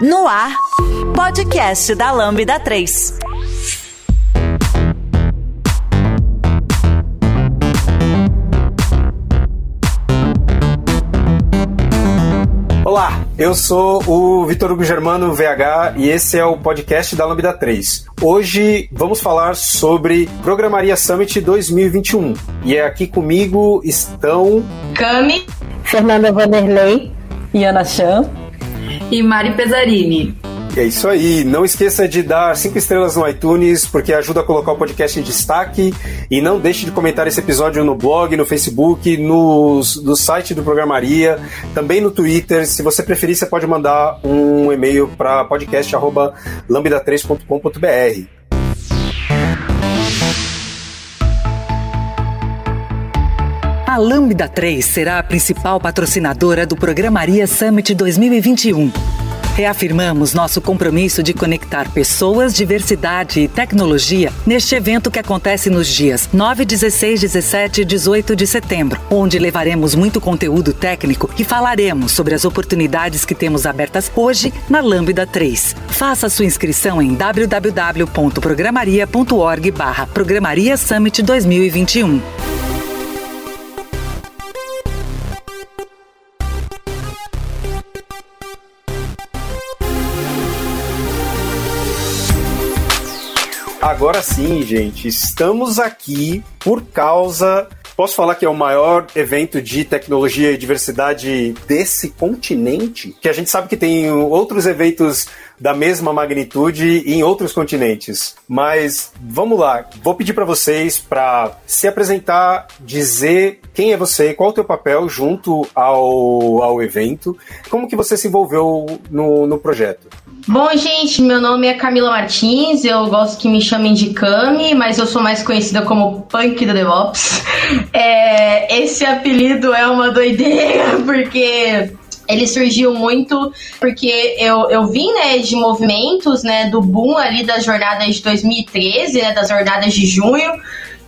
No ar, podcast da Lambda 3. Olá, eu sou o Vitor Hugo Germano VH e esse é o podcast da Lambda 3. Hoje vamos falar sobre Programaria Summit 2021 e é aqui comigo estão Cami, Fernanda Vanderlei e Ana Chan e Mari Pesarini. É isso aí. Não esqueça de dar cinco estrelas no iTunes, porque ajuda a colocar o podcast em destaque. E não deixe de comentar esse episódio no blog, no Facebook, no, no site do Programaria, também no Twitter. Se você preferir, você pode mandar um e-mail para podcast.lambda3.com.br. A Lambda 3 será a principal patrocinadora do Programaria Summit 2021. Reafirmamos nosso compromisso de conectar pessoas, diversidade e tecnologia neste evento que acontece nos dias 9, 16, 17 e 18 de setembro, onde levaremos muito conteúdo técnico e falaremos sobre as oportunidades que temos abertas hoje na Lambda 3. Faça sua inscrição em www.programaria.org barra Programaria Summit 2021. Agora sim, gente, estamos aqui por causa. Posso falar que é o maior evento de tecnologia e diversidade desse continente? Que a gente sabe que tem outros eventos da mesma magnitude em outros continentes. Mas vamos lá, vou pedir para vocês para se apresentar, dizer quem é você, qual o teu papel junto ao, ao evento, como que você se envolveu no, no projeto. Bom, gente, meu nome é Camila Martins, eu gosto que me chamem de Cami, mas eu sou mais conhecida como Punk do DevOps. É, esse apelido é uma doideira, porque ele surgiu muito porque eu, eu vim, né, de movimentos, né, do boom ali das jornadas de 2013, né, das jornadas de junho,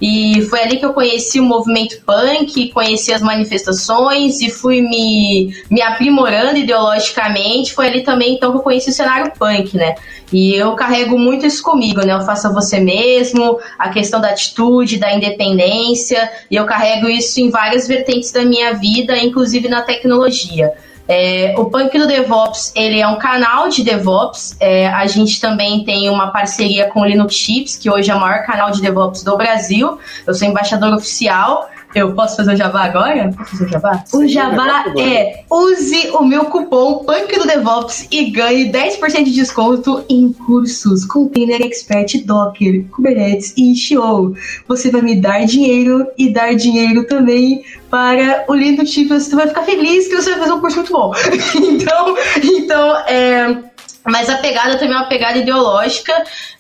e foi ali que eu conheci o movimento punk, conheci as manifestações e fui me, me aprimorando ideologicamente. Foi ali também então que eu conheci o cenário punk, né? E eu carrego muito isso comigo, né? Eu faço a você mesmo, a questão da atitude, da independência, e eu carrego isso em várias vertentes da minha vida, inclusive na tecnologia. É, o Punk do DevOps, ele é um canal de DevOps. É, a gente também tem uma parceria com o Linux Chips, que hoje é o maior canal de DevOps do Brasil. Eu sou embaixador oficial. Eu posso fazer o jabá agora? Posso fazer o jabá? O jabá é use o meu cupom PUNK do DevOps e ganhe 10% de desconto em cursos Container Expert Docker, Kubernetes e Show. Você vai me dar dinheiro e dar dinheiro também para o Linux Chips. Você vai ficar feliz que você vai fazer um curso muito bom. então, então é mas a pegada também é uma pegada ideológica,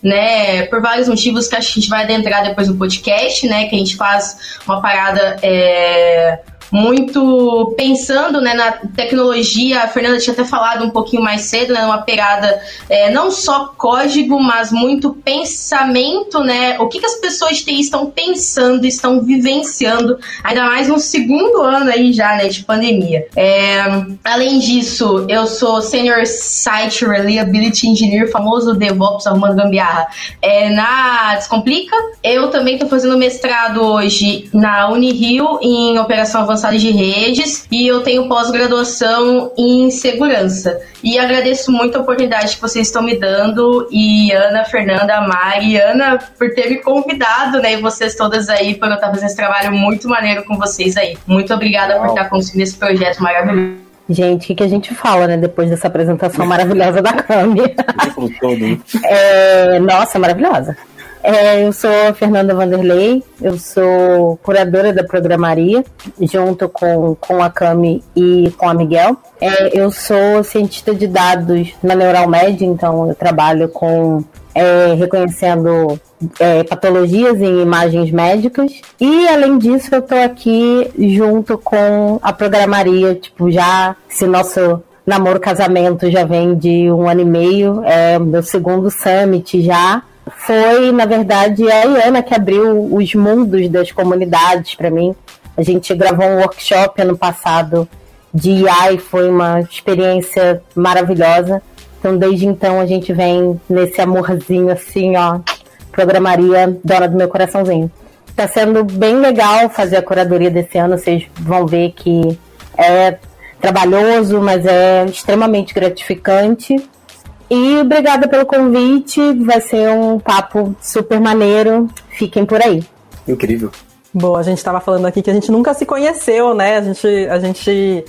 né? Por vários motivos que a gente vai adentrar depois no podcast, né? Que a gente faz uma parada. É muito pensando né, na tecnologia. A Fernanda tinha até falado um pouquinho mais cedo, né, numa pegada é, não só código, mas muito pensamento, né? O que, que as pessoas de estão pensando, estão vivenciando, ainda mais no segundo ano aí já, né, de pandemia. É, além disso, eu sou Senior Site Reliability Engineer, famoso DevOps arrumando gambiarra, é, na Descomplica. Eu também estou fazendo mestrado hoje na Unirio em operação avançada avançada de redes e eu tenho pós-graduação em segurança. E agradeço muito a oportunidade que vocês estão me dando e Ana, Fernanda, Mari, Ana por ter me convidado, né? E vocês todas aí por eu estar fazendo esse trabalho muito maneiro com vocês aí. Muito obrigada por estar conduzindo esse projeto maravilhoso. Gente, o que a gente fala, né, depois dessa apresentação maravilhosa da Cami? é, nossa, maravilhosa. É, eu sou Fernanda Vanderlei, eu sou curadora da programaria, junto com, com a Cami e com a Miguel. É, eu sou cientista de dados na Neuralmed, então eu trabalho com é, reconhecendo é, patologias em imagens médicas. E além disso, eu estou aqui junto com a programaria, tipo, já se nosso namoro casamento já vem de um ano e meio, é meu segundo summit já foi, na verdade, a Iana que abriu os mundos das comunidades para mim. A gente gravou um workshop ano passado de IA foi uma experiência maravilhosa. Então, desde então, a gente vem nesse amorzinho assim, ó, programaria dona do meu coraçãozinho. Tá sendo bem legal fazer a curadoria desse ano, vocês vão ver que é trabalhoso, mas é extremamente gratificante. E obrigada pelo convite, vai ser um papo super maneiro. Fiquem por aí. Incrível. Bom, a gente estava falando aqui que a gente nunca se conheceu, né? A gente, a gente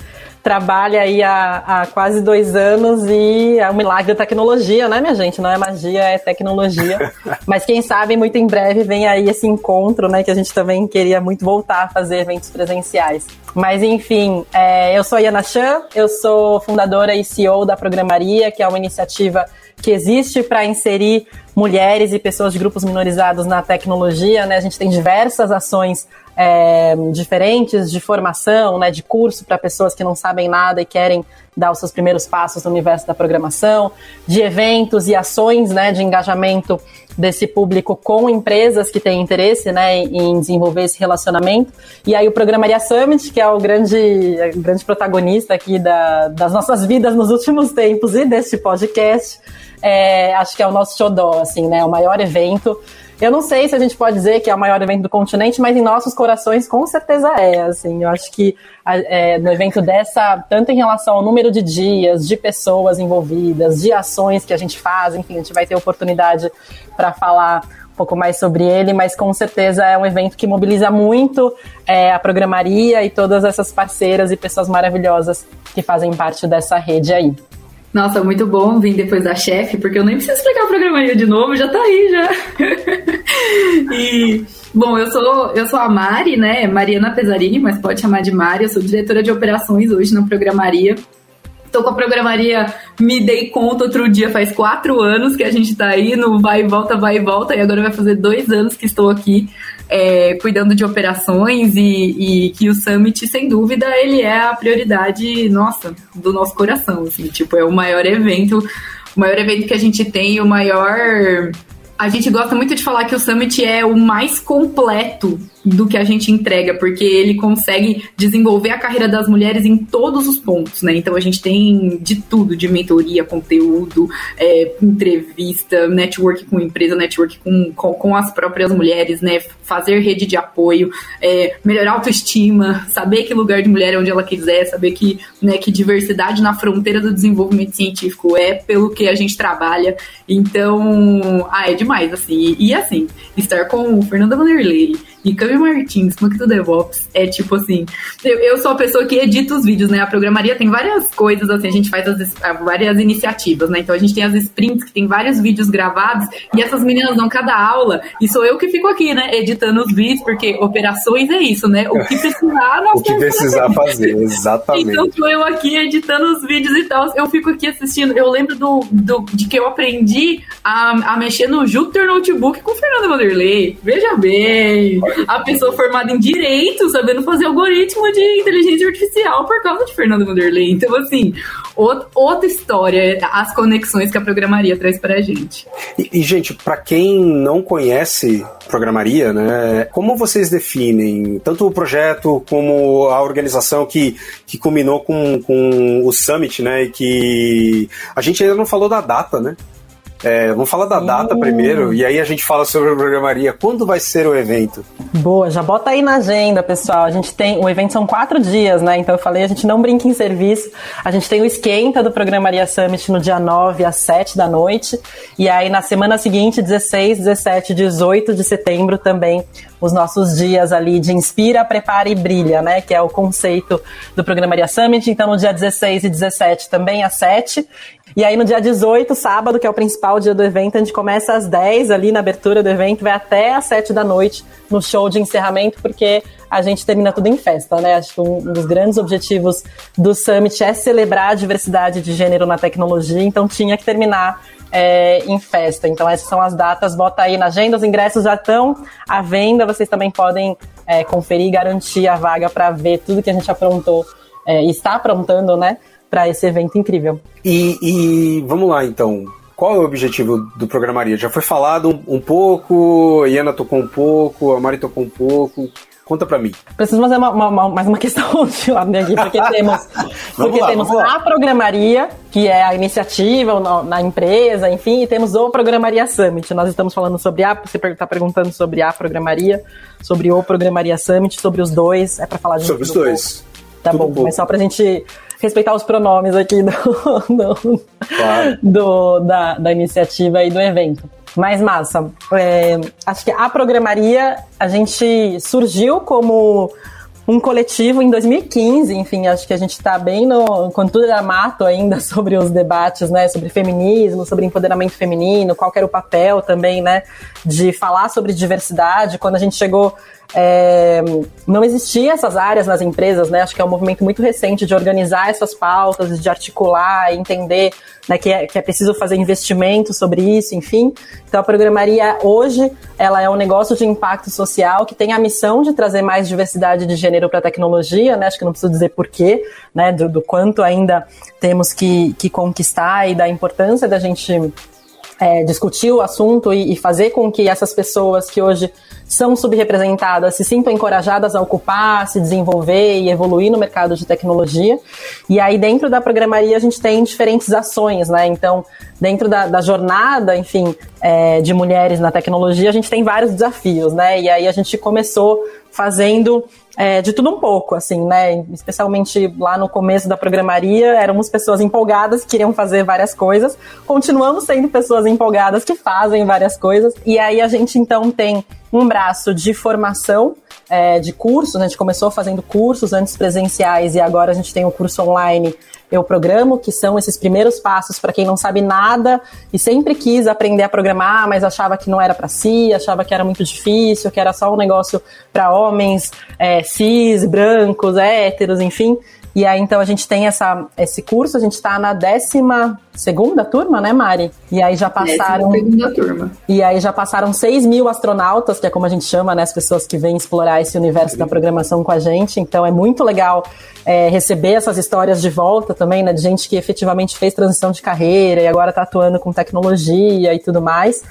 trabalha aí há, há, quase dois anos e é um milagre da tecnologia, né, minha gente? Não é magia, é tecnologia. Mas quem sabe muito em breve vem aí esse encontro, né? Que a gente também queria muito voltar a fazer eventos presenciais. Mas enfim, é, eu sou a Yana Chan, eu sou fundadora e CEO da Programaria, que é uma iniciativa que existe para inserir mulheres e pessoas de grupos minorizados na tecnologia. Né? A gente tem diversas ações é, diferentes de formação, né, de curso para pessoas que não sabem nada e querem dar os seus primeiros passos no universo da programação, de eventos e ações né, de engajamento desse público com empresas que têm interesse né, em desenvolver esse relacionamento. E aí o Programaria Summit, que é o grande, o grande protagonista aqui da, das nossas vidas nos últimos tempos e deste podcast, é, acho que é o nosso xodó, assim, né, o maior evento eu não sei se a gente pode dizer que é o maior evento do continente, mas em nossos corações com certeza é. Assim, eu acho que é, no evento dessa, tanto em relação ao número de dias, de pessoas envolvidas, de ações que a gente faz, enfim, a gente vai ter oportunidade para falar um pouco mais sobre ele, mas com certeza é um evento que mobiliza muito é, a programaria e todas essas parceiras e pessoas maravilhosas que fazem parte dessa rede aí. Nossa, muito bom vir depois da chefe, porque eu nem preciso explicar a programaria de novo, já tá aí já. e bom, eu sou eu sou a Mari, né? Mariana Pesarini, mas pode chamar de Mari. Eu sou diretora de operações hoje na programaria. Com a programaria, me dei conta outro dia, faz quatro anos que a gente está aí no vai e volta, vai e volta, e agora vai fazer dois anos que estou aqui é, cuidando de operações e, e, que o Summit, sem dúvida, ele é a prioridade, nossa, do nosso coração, assim, tipo, é o maior evento, o maior evento que a gente tem, o maior... A gente gosta muito de falar que o Summit é o mais completo do que a gente entrega, porque ele consegue desenvolver a carreira das mulheres em todos os pontos, né? Então a gente tem de tudo, de mentoria, conteúdo, é, entrevista, network com empresa, network com, com, com, as próprias mulheres, né? Fazer rede de apoio, é, melhorar a autoestima, saber que lugar de mulher é onde ela quiser, saber que, né, que diversidade na fronteira do desenvolvimento científico é pelo que a gente trabalha. Então, ah, é demais, assim. E, e assim, estar com Fernanda Vanderlei, e Cami Martins, Punk do DevOps, é tipo assim, eu, eu sou a pessoa que edita os vídeos, né? A programaria tem várias coisas, assim, a gente faz as, várias iniciativas, né? Então a gente tem as sprints, que tem vários vídeos gravados, e essas meninas dão cada aula, e sou eu que fico aqui, né? Editando os vídeos, porque operações é isso, né? O que precisar, nós O que precisar fazer, exatamente. Então sou eu aqui editando os vídeos e tal, eu fico aqui assistindo, eu lembro do, do de que eu aprendi a, a mexer no Jupyter Notebook com o Fernando Vanderlei, veja bem, a pessoa formada em direito, sabendo fazer algoritmo de inteligência artificial por causa de Fernando Vanderlei. Então, assim, outra história, as conexões que a programaria traz pra gente. E, e gente, para quem não conhece programaria, né, como vocês definem tanto o projeto como a organização que, que culminou com, com o Summit, né, e que a gente ainda não falou da data, né? É, vamos falar da data uh. primeiro e aí a gente fala sobre a programaria. Quando vai ser o evento? Boa, já bota aí na agenda, pessoal. A gente tem. O evento são quatro dias, né? Então eu falei, a gente não brinca em serviço. A gente tem o esquenta do Programaria Summit no dia 9 às 7 da noite. E aí na semana seguinte, 16, 17, 18 de setembro, também os nossos dias ali de inspira, prepara e brilha, né? Que é o conceito do Programaria Summit. Então, no dia 16 e 17 também às 7. E aí no dia 18, sábado, que é o principal dia do evento, a gente começa às 10 ali na abertura do evento, vai até às 7 da noite no show de encerramento, porque a gente termina tudo em festa, né? Acho que um dos grandes objetivos do Summit é celebrar a diversidade de gênero na tecnologia, então tinha que terminar é, em festa. Então essas são as datas, bota aí na agenda, os ingressos já estão à venda, vocês também podem é, conferir e garantir a vaga para ver tudo que a gente aprontou é, está aprontando, né? Para esse evento incrível. E, e, vamos lá então. Qual é o objetivo do Programaria? Já foi falado um, um pouco, a Iana tocou um pouco, a Mari tocou um pouco. Conta para mim. Preciso fazer uma, uma, uma, mais uma questão de ordem aqui, porque temos, porque lá, temos a programaria, que é a iniciativa na, na, empresa, enfim, e temos o Programaria Summit. Nós estamos falando sobre a, você está perguntando sobre a programaria, sobre o Programaria Summit, sobre os dois, é para falar de Sobre os dois. Tá Tudo bom, bom, mas só pra gente respeitar os pronomes aqui do, do, claro. do da, da iniciativa e do evento. Mas massa. É, acho que a programaria, a gente surgiu como um coletivo em 2015, enfim, acho que a gente está bem no. Quando tudo era mato ainda sobre os debates, né? Sobre feminismo, sobre empoderamento feminino, qual era o papel também, né? De falar sobre diversidade. Quando a gente chegou é, não existia essas áreas nas empresas, né? Acho que é um movimento muito recente de organizar essas pautas, de articular, entender né, que, é, que é preciso fazer investimento sobre isso, enfim. Então a programaria hoje ela é um negócio de impacto social que tem a missão de trazer mais diversidade de gênero para a tecnologia, né? Acho que não preciso dizer porquê, né? Do, do quanto ainda temos que, que conquistar e da importância da gente é, discutir o assunto e, e, fazer com que essas pessoas que hoje são subrepresentadas se sintam encorajadas a ocupar, se desenvolver e evoluir no mercado de tecnologia. E aí, dentro da programaria, a gente tem diferentes ações, né? Então, dentro da, da jornada, enfim, é, de mulheres na tecnologia, a gente tem vários desafios, né? E aí a gente começou fazendo é, de tudo um pouco, assim, né? Especialmente lá no começo da programaria, éramos pessoas empolgadas que queriam fazer várias coisas. Continuamos sendo pessoas empolgadas que fazem várias coisas. E aí a gente então tem um braço de formação é, de cursos. Né? A gente começou fazendo cursos antes presenciais e agora a gente tem o curso online Eu Programo, que são esses primeiros passos para quem não sabe nada e sempre quis aprender a programar, mas achava que não era para si, achava que era muito difícil, que era só um negócio para homens é, cis, brancos, héteros, enfim. E aí, então, a gente tem essa, esse curso, a gente está na décima segunda turma, né, Mari? E aí já passaram. Segunda turma. E aí já passaram 6 mil astronautas, que é como a gente chama, né? As pessoas que vêm explorar esse universo da programação com a gente. Então é muito legal é, receber essas histórias de volta também, né? De gente que efetivamente fez transição de carreira e agora está atuando com tecnologia e tudo mais.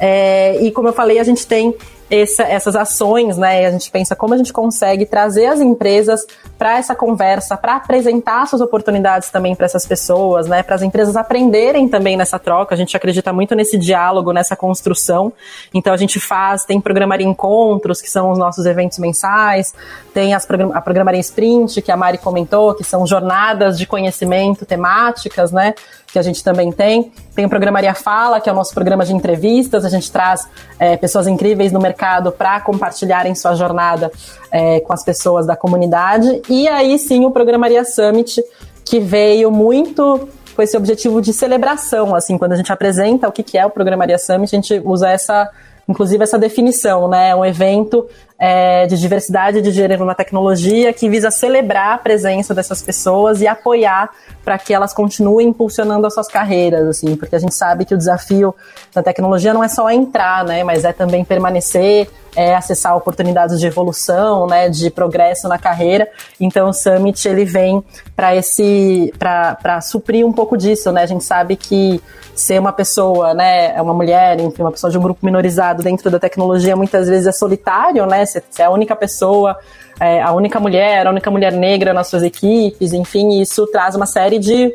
É, e como eu falei, a gente tem essa, essas ações, né? E a gente pensa como a gente consegue trazer as empresas para essa conversa, para apresentar suas oportunidades também para essas pessoas, né? Para as empresas aprenderem também nessa troca. A gente acredita muito nesse diálogo, nessa construção. Então a gente faz, tem programaria encontros, que são os nossos eventos mensais, tem as a programaria sprint, que a Mari comentou, que são jornadas de conhecimento temáticas, né? que a gente também tem. Tem o Programaria Fala, que é o nosso programa de entrevistas. A gente traz é, pessoas incríveis no mercado para compartilharem sua jornada é, com as pessoas da comunidade. E aí sim o Programaria Summit, que veio muito com esse objetivo de celebração. Assim, quando a gente apresenta o que é o Programaria Summit, a gente usa essa inclusive essa definição, né? Um evento é, de diversidade de gênero na tecnologia que visa celebrar a presença dessas pessoas e apoiar para que elas continuem impulsionando as suas carreiras, assim, porque a gente sabe que o desafio da tecnologia não é só entrar, né? Mas é também permanecer, é acessar oportunidades de evolução, né? De progresso na carreira. Então o Summit ele vem para esse para suprir um pouco disso, né? A gente sabe que ser uma pessoa, né, é uma mulher, enfim, uma pessoa de um grupo minorizado dentro da tecnologia muitas vezes é solitário, né? Você é a única pessoa, é, a única mulher, a única mulher negra nas suas equipes, enfim, isso traz uma série de,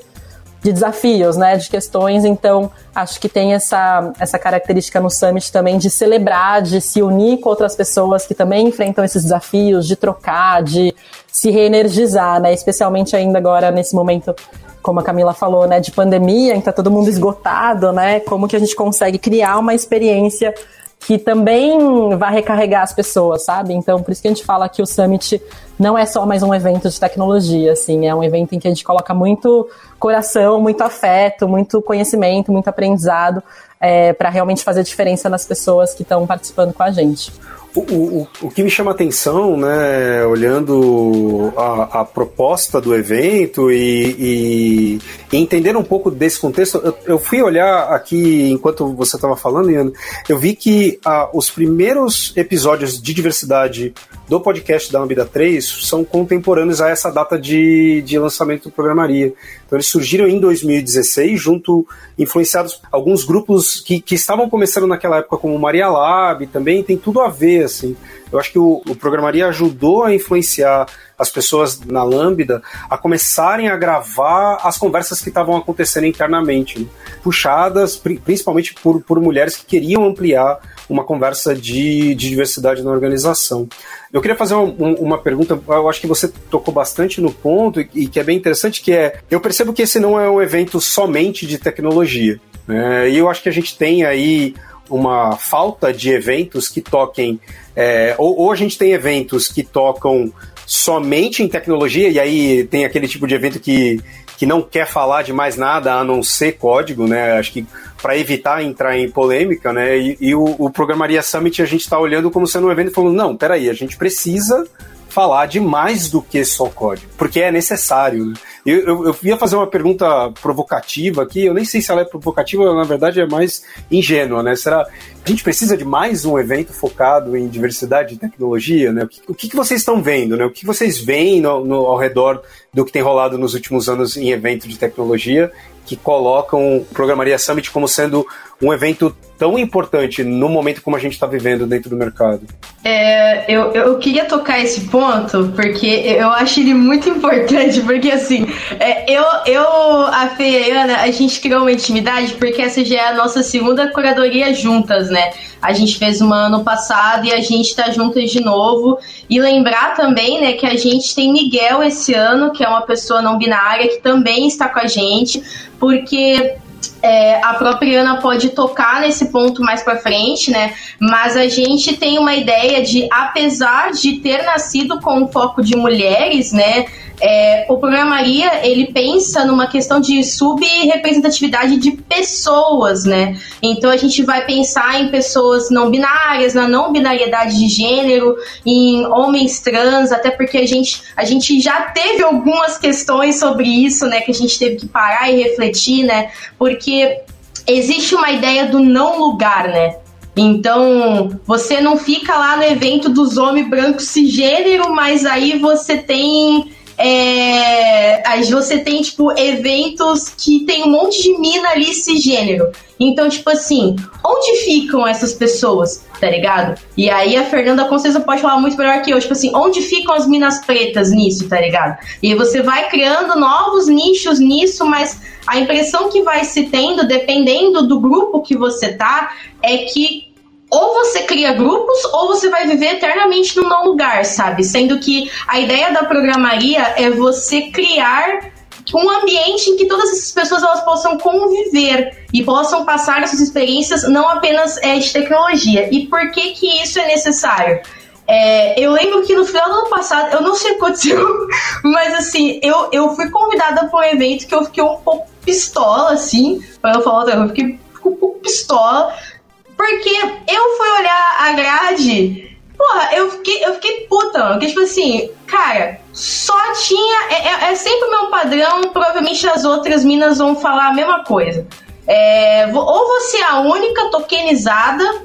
de desafios, né, de questões. Então, acho que tem essa, essa característica no Summit também de celebrar, de se unir com outras pessoas que também enfrentam esses desafios, de trocar, de se reenergizar, né, especialmente ainda agora nesse momento como a Camila falou, né, de pandemia, em que tá todo mundo esgotado, né, como que a gente consegue criar uma experiência que também vai recarregar as pessoas, sabe? Então, por isso que a gente fala que o Summit não é só mais um evento de tecnologia, assim, é um evento em que a gente coloca muito coração, muito afeto, muito conhecimento, muito aprendizado é, para realmente fazer diferença nas pessoas que estão participando com a gente. O, o, o que me chama atenção, né, olhando a, a proposta do evento e, e, entender um pouco desse contexto, eu, eu fui olhar aqui enquanto você estava falando, Ian, eu vi que ah, os primeiros episódios de diversidade do podcast da Lambda 3 são contemporâneos a essa data de, de lançamento do Programaria. Então eles surgiram em 2016, junto, influenciados alguns grupos que, que estavam começando naquela época, como Maria Lab, também tem tudo a ver, assim. Eu acho que o, o Programaria ajudou a influenciar as pessoas na Lambda a começarem a gravar as conversas que estavam acontecendo internamente, né? puxadas principalmente por, por mulheres que queriam ampliar uma conversa de, de diversidade na organização. Eu queria fazer uma, uma, pergunta, eu acho que você tocou bastante no ponto e, que é bem interessante, que é, eu percebo que esse não é um evento somente de tecnologia, né? e eu acho que a gente tem aí uma falta de eventos que toquem, é, ou, ou a gente tem eventos que tocam somente em tecnologia, e aí tem aquele tipo de evento que, que não quer falar de mais nada a não ser código, né? Acho que para evitar entrar em polêmica, né? E, e o, o, Programaria Summit a gente está olhando como sendo um evento e falando, não, peraí, a gente precisa falar de mais do que só código, porque é necessário. Eu, eu, eu, ia fazer uma pergunta provocativa aqui, eu nem sei se ela é provocativa, na verdade é mais ingênua, né? Será a gente precisa de mais um evento focado em diversidade de tecnologia, né? O que, o que vocês estão vendo, né? O que vocês veem no, no, ao redor do que tem rolado nos últimos anos em evento de tecnologia que colocam o Programaria Summit como sendo um evento tão importante no momento como a gente está vivendo dentro do mercado? É, eu, eu queria tocar esse ponto, porque eu acho ele muito importante, porque assim, é, eu, eu, a Fê e a Ana, a gente criou uma intimidade, porque essa já é a nossa segunda curadoria juntas, né? A gente fez uma ano passado e a gente tá juntas de novo. E lembrar também, né, que a gente tem Miguel esse ano, que é uma pessoa não binária, que também está com a gente, porque é, a própria Ana pode tocar nesse ponto mais para frente, né? Mas a gente tem uma ideia de, apesar de ter nascido com um foco de mulheres, né? É, o programa Maria ele pensa numa questão de subrepresentatividade de pessoas, né? Então a gente vai pensar em pessoas não binárias, na não binariedade de gênero, em homens trans, até porque a gente, a gente já teve algumas questões sobre isso, né? Que a gente teve que parar e refletir, né? Porque existe uma ideia do não lugar, né? Então, você não fica lá no evento dos homens brancos cisgênero, mas aí você tem é, aí você tem, tipo, eventos que tem um monte de mina ali cisgênero. Então, tipo assim, onde ficam essas pessoas, tá ligado? E aí a Fernanda certeza pode falar muito melhor que eu, tipo assim, onde ficam as minas pretas nisso, tá ligado? E você vai criando novos nichos nisso, mas a impressão que vai se tendo, dependendo do grupo que você tá, é que ou você cria grupos ou você vai viver eternamente no não lugar, sabe? Sendo que a ideia da programaria é você criar um ambiente em que todas essas pessoas elas possam conviver e possam passar essas experiências não apenas é, de tecnologia. E por que que isso é necessário? É, eu lembro que no final do ano passado, eu não sei o que aconteceu, mas assim, eu, eu fui convidada para um evento que eu fiquei um pouco pistola, assim, para eu falar eu fiquei um pouco pistola, porque eu fui olhar a grade, porra, eu fiquei, eu fiquei puta. Porque, tipo assim, cara, só tinha. É, é, é sempre o mesmo padrão, provavelmente as outras minas vão falar a mesma coisa. É, ou você é a única tokenizada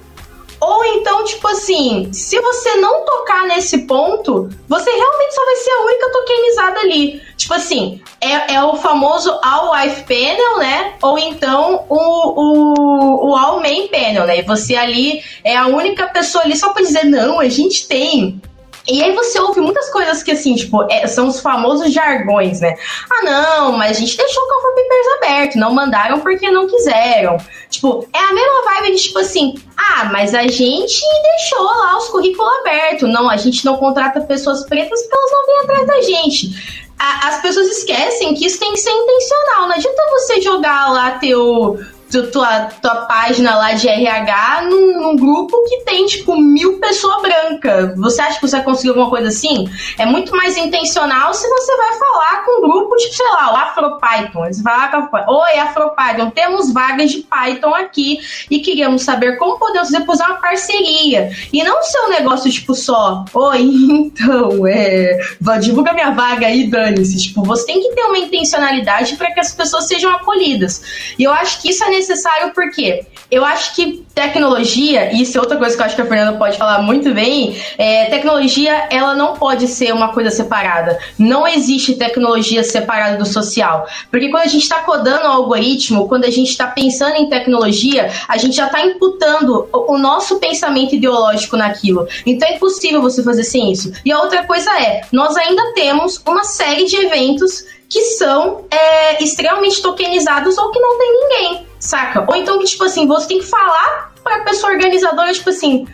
ou então, tipo assim, se você não tocar nesse ponto, você realmente só vai ser a única tokenizada ali. Tipo assim, é, é o famoso All Wife Panel, né? Ou então o, o, o All Main Panel, né? E você ali é a única pessoa ali só pra dizer, não, a gente tem e aí você ouve muitas coisas que, assim, tipo, é, são os famosos jargões, né? Ah, não, mas a gente deixou o Cover Papers aberto, não mandaram porque não quiseram. Tipo, é a mesma vibe de, tipo assim, ah, mas a gente deixou lá os currículos abertos. Não, a gente não contrata pessoas pretas porque elas não vêm atrás da gente. A, as pessoas esquecem que isso tem que ser intencional. Não adianta você jogar lá teu, tua, tua página lá de RH num, num, grupo que tem, tipo, mil pessoas brancas. Você acha que você vai conseguir alguma coisa assim? É muito mais intencional se você vai falar com um grupo, tipo, sei lá, o AfroPython. Você vai lá com a Oi, AfroPython, temos vagas de Python aqui e queríamos saber como podemos depois uma parceria. E não ser um negócio, tipo, só, oi, então, é. Divulga minha vaga aí, dane-se. Tipo, você tem que ter uma intencionalidade para que as pessoas sejam acolhidas. E eu acho que isso é necessário porque Eu acho que tecnologia, e isso é outra coisa que eu acho que a Fernanda pode falar muito bem, é, tecnologia ela não pode ser uma coisa separada. Não existe tecnologia separada do social. Porque quando a gente está codando o algoritmo, quando a gente está pensando em tecnologia, a gente já está imputando o, o nosso pensamento ideológico naquilo. Então é impossível você fazer sem isso. E a outra coisa é, nós ainda temos uma série de eventos que são é, extremamente tokenizados ou que não tem ninguém, saca? Ou então que, tipo assim, você tem que falar pra pessoa organizadora, tipo assim,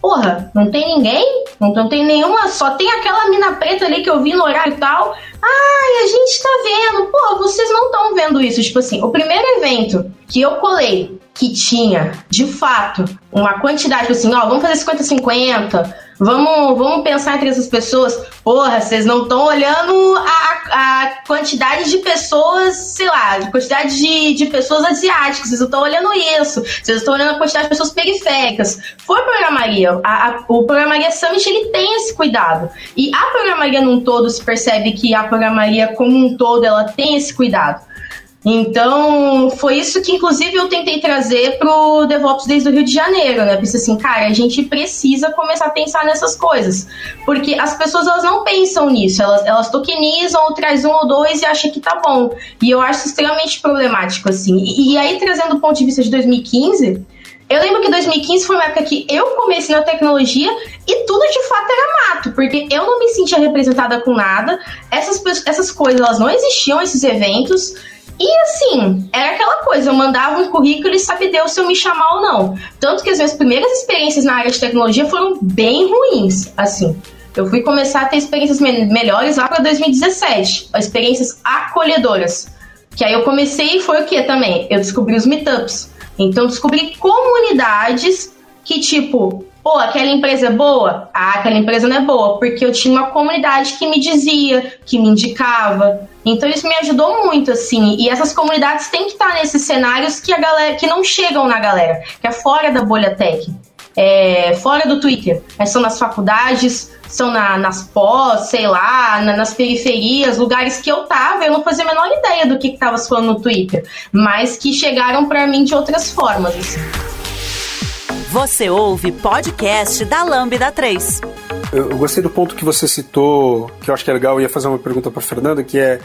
porra, não tem ninguém? Não, não tem nenhuma, só tem aquela mina preta ali que eu vi no horário e tal. Ai, a gente tá vendo. Pô, vocês não estão vendo isso. Tipo assim, o primeiro evento que eu colei que tinha, de fato, uma quantidade, tipo assim, ó, vamos fazer 50-50, Vamos, vamos pensar entre essas pessoas. Porra, vocês não estão olhando a, a quantidade de pessoas, sei lá, quantidade de, de pessoas asiáticas, vocês não estão olhando isso. Vocês estão olhando a quantidade de pessoas periféricas. Foi programaria. A, a, o Programaria Summit ele tem esse cuidado. E a programaria num todo se percebe que a programaria como um todo ela tem esse cuidado. Então, foi isso que, inclusive, eu tentei trazer pro DevOps desde o Rio de Janeiro, né? Pensei assim, cara, a gente precisa começar a pensar nessas coisas. Porque as pessoas, elas não pensam nisso. Elas, elas tokenizam, ou traz um ou dois e acham que tá bom. E eu acho extremamente problemático, assim. E, e aí, trazendo o ponto de vista de 2015, eu lembro que 2015 foi uma época que eu comecei na tecnologia e tudo de fato era mato, porque eu não me sentia representada com nada. Essas, essas coisas, elas não existiam, esses eventos. E assim, era aquela coisa, eu mandava um currículo e sabia Deus se eu me chamar ou não. Tanto que as minhas primeiras experiências na área de tecnologia foram bem ruins, assim. Eu fui começar a ter experiências me melhores lá para 2017, experiências acolhedoras. Que aí eu comecei e foi o que também? Eu descobri os meetups. Então descobri comunidades que tipo, pô, aquela empresa é boa? Ah, aquela empresa não é boa, porque eu tinha uma comunidade que me dizia, que me indicava. Então isso me ajudou muito, assim. E essas comunidades têm que estar nesses cenários que a galera que não chegam na galera, que é fora da bolha tech. É, fora do Twitter. É, são nas faculdades, são na, nas pós, sei lá, na, nas periferias, lugares que eu tava, eu não fazia a menor ideia do que, que tava falando no Twitter, mas que chegaram para mim de outras formas. Assim. Você ouve podcast da Lambda 3. Eu, gostei do ponto que você citou, que eu acho que é legal, eu ia fazer uma pergunta para Fernanda, que é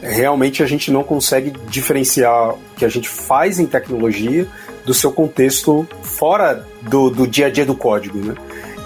realmente a gente não consegue diferenciar o que a gente faz em tecnologia do seu contexto fora do, do dia a dia do código, né?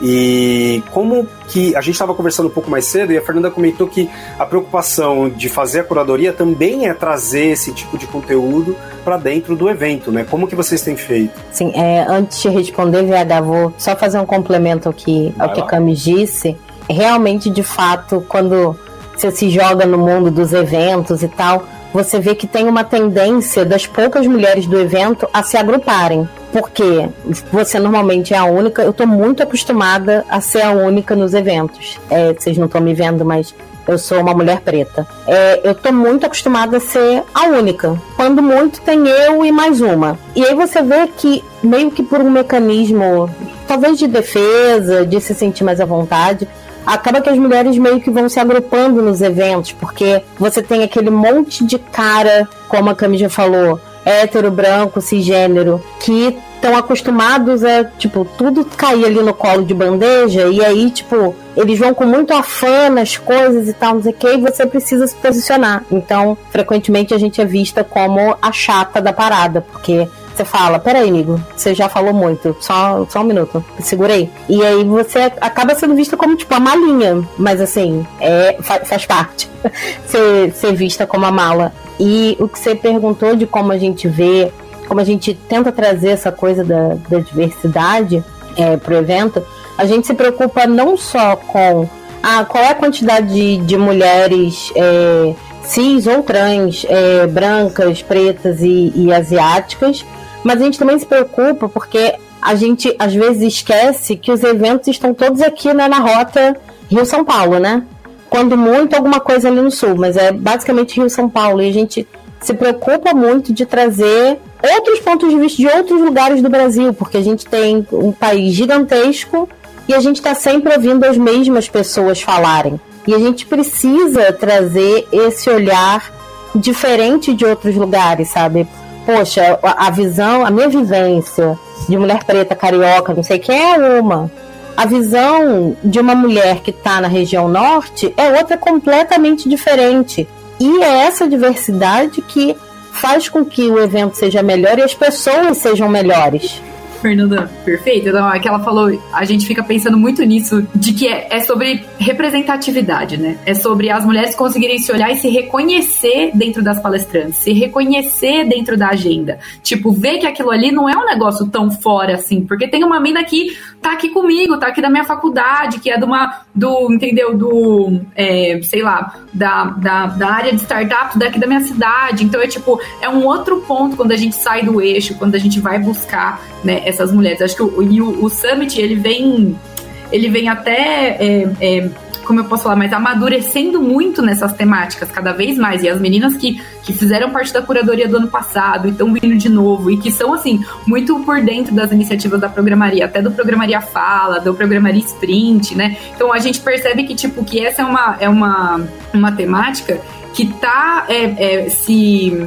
E como que a gente estava conversando um pouco mais cedo e a Fernanda comentou que a preocupação de fazer a curadoria também é trazer esse tipo de conteúdo para dentro do evento, né? Como que vocês têm feito? Sim, é, antes de responder, VH, vou só fazer um complemento aqui ao que a Camis disse. Realmente, de fato, quando você se joga no mundo dos eventos e tal, você vê que tem uma tendência das poucas mulheres do evento a se agruparem. Porque você normalmente é a única, eu estou muito acostumada a ser a única nos eventos. É, vocês não estão me vendo, mas eu sou uma mulher preta. É, eu tô muito acostumada a ser a única. Quando muito, tem eu e mais uma. E aí você vê que, meio que por um mecanismo, talvez de defesa, de se sentir mais à vontade, acaba que as mulheres meio que vão se agrupando nos eventos, porque você tem aquele monte de cara, como a Camila falou, hétero, branco, cisgênero, que estão acostumados a, tipo, tudo cair ali no colo de bandeja, e aí, tipo, eles vão com muito afã nas coisas e tal, não sei o que, e você precisa se posicionar. Então, frequentemente a gente é vista como a chata da parada, porque você fala, peraí, amigo, você já falou muito, só, só um minuto, segurei. E aí você acaba sendo vista como, tipo, a malinha, mas assim, é, faz, parte ser, ser vista como a mala. E o que você perguntou de como a gente vê, como a gente tenta trazer essa coisa da, da diversidade é, para o evento, a gente se preocupa não só com ah, qual é a quantidade de, de mulheres é, cis ou trans, é, brancas, pretas e, e asiáticas, mas a gente também se preocupa porque a gente às vezes esquece que os eventos estão todos aqui né, na rota Rio-São Paulo, né? quando muito, alguma coisa ali no sul, mas é basicamente Rio São Paulo. E a gente se preocupa muito de trazer outros pontos de vista de outros lugares do Brasil, porque a gente tem um país gigantesco e a gente está sempre ouvindo as mesmas pessoas falarem. E a gente precisa trazer esse olhar diferente de outros lugares, sabe? Poxa, a visão, a minha vivência de mulher preta, carioca, não sei quem é uma. A visão de uma mulher que está na região norte é outra completamente diferente. E é essa diversidade que faz com que o evento seja melhor e as pessoas sejam melhores. Fernanda, perfeito. Então, é que ela falou, a gente fica pensando muito nisso, de que é, é, sobre representatividade, né? É sobre as mulheres conseguirem se olhar e se reconhecer dentro das palestrantes, se reconhecer dentro da agenda. Tipo, ver que aquilo ali não é um negócio tão fora assim, porque tem uma mina que tá aqui comigo, tá aqui da minha faculdade, que é de uma, do, entendeu? Do, é, sei lá, da, da, da área de startups daqui da minha cidade. Então, é tipo, é um outro ponto quando a gente sai do eixo, quando a gente vai buscar, né? essas mulheres. Acho que o, o, o Summit, ele vem, ele vem até, é, é, como eu posso falar, mas amadurecendo muito nessas temáticas, cada vez mais. E as meninas que, que fizeram parte da curadoria do ano passado e estão vindo de novo, e que são, assim, muito por dentro das iniciativas da programaria, até do Programaria Fala, do Programaria Sprint, né? Então a gente percebe que, tipo, que essa é uma, é uma, uma temática que tá é, é, se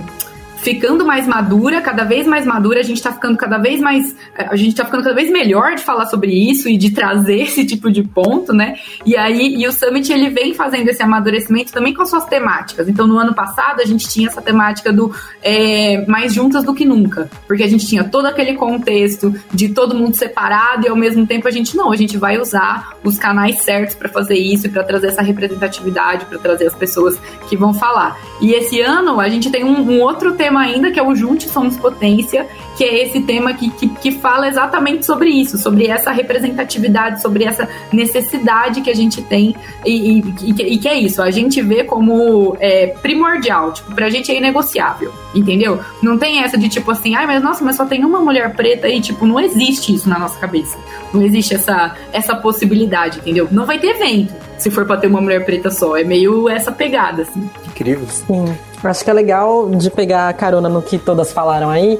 ficando mais madura, cada vez mais madura, a gente tá ficando cada vez mais. A gente tá ficando cada vez melhor de falar sobre isso e de trazer esse tipo de ponto, né? E aí, e o Summit ele vem fazendo esse amadurecimento também com as suas temáticas. Então, no ano passado, a gente tinha essa temática do é, mais juntas do que nunca, porque a gente tinha todo aquele contexto de todo mundo separado e ao mesmo tempo a gente não, a gente vai usar os canais certos para fazer isso para trazer essa representatividade, para trazer as pessoas que vão falar. E esse ano a gente tem um, um outro tema tema ainda, que é o Junte Somos Potência, que é esse tema que, que, que, fala exatamente sobre isso, sobre essa representatividade, sobre essa necessidade que a gente tem e, e, e que é isso, a gente vê como é, primordial, tipo, pra gente é inegociável, entendeu? Não tem essa de tipo assim, ai, mas nossa, mas só tem uma mulher preta aí, tipo, não existe isso na nossa cabeça. Não existe essa, essa possibilidade, entendeu? Não vai ter evento se for pra ter uma mulher preta só. É meio essa pegada, assim. Incrível. Sim. Acho que é legal de pegar carona no que todas falaram aí,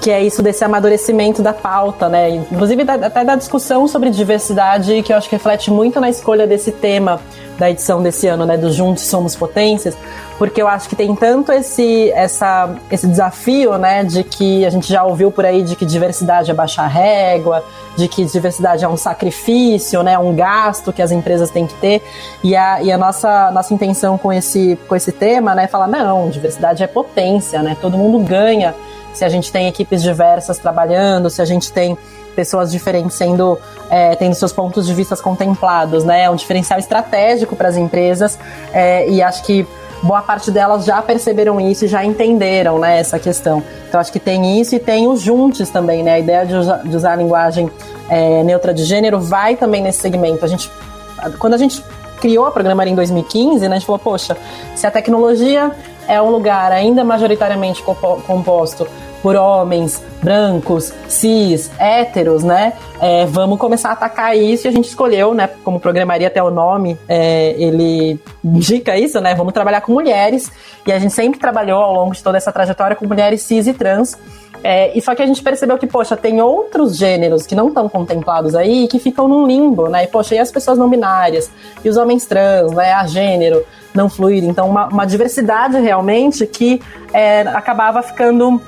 que é isso desse amadurecimento da pauta, né? Inclusive até da discussão sobre diversidade, que eu acho que reflete muito na escolha desse tema da edição desse ano, né? Do Juntos Somos Potências, porque eu acho que tem tanto esse, essa, esse desafio, né? De que a gente já ouviu por aí de que diversidade é baixar régua, de que diversidade é um sacrifício, né? Um gasto que as empresas têm que ter. E a, e a nossa, nossa intenção com esse, com esse tema, né? É falar, não, diversidade é potência, né? Todo mundo ganha se a gente tem equipes diversas trabalhando, se a gente tem pessoas diferentes sendo é, tendo seus pontos de vista contemplados, né? É um diferencial estratégico para as empresas é, e acho que boa parte delas já perceberam isso e já entenderam né, essa questão. Então acho que tem isso e tem os juntos também, né? A ideia de usar, de usar a linguagem é, neutra de gênero vai também nesse segmento. A gente, quando a gente criou a programaria em 2015, né, a gente falou, poxa, se a tecnologia é um lugar ainda majoritariamente composto por homens brancos, cis, héteros, né? É, vamos começar a atacar isso e a gente escolheu, né? Como programaria até o nome, é, ele indica isso, né? Vamos trabalhar com mulheres e a gente sempre trabalhou ao longo de toda essa trajetória com mulheres cis e trans. É, e só que a gente percebeu que, poxa, tem outros gêneros que não estão contemplados aí que ficam num limbo, né? E, poxa, e as pessoas não binárias? E os homens trans, né? A gênero não fluido. Então, uma, uma diversidade realmente que é, acabava ficando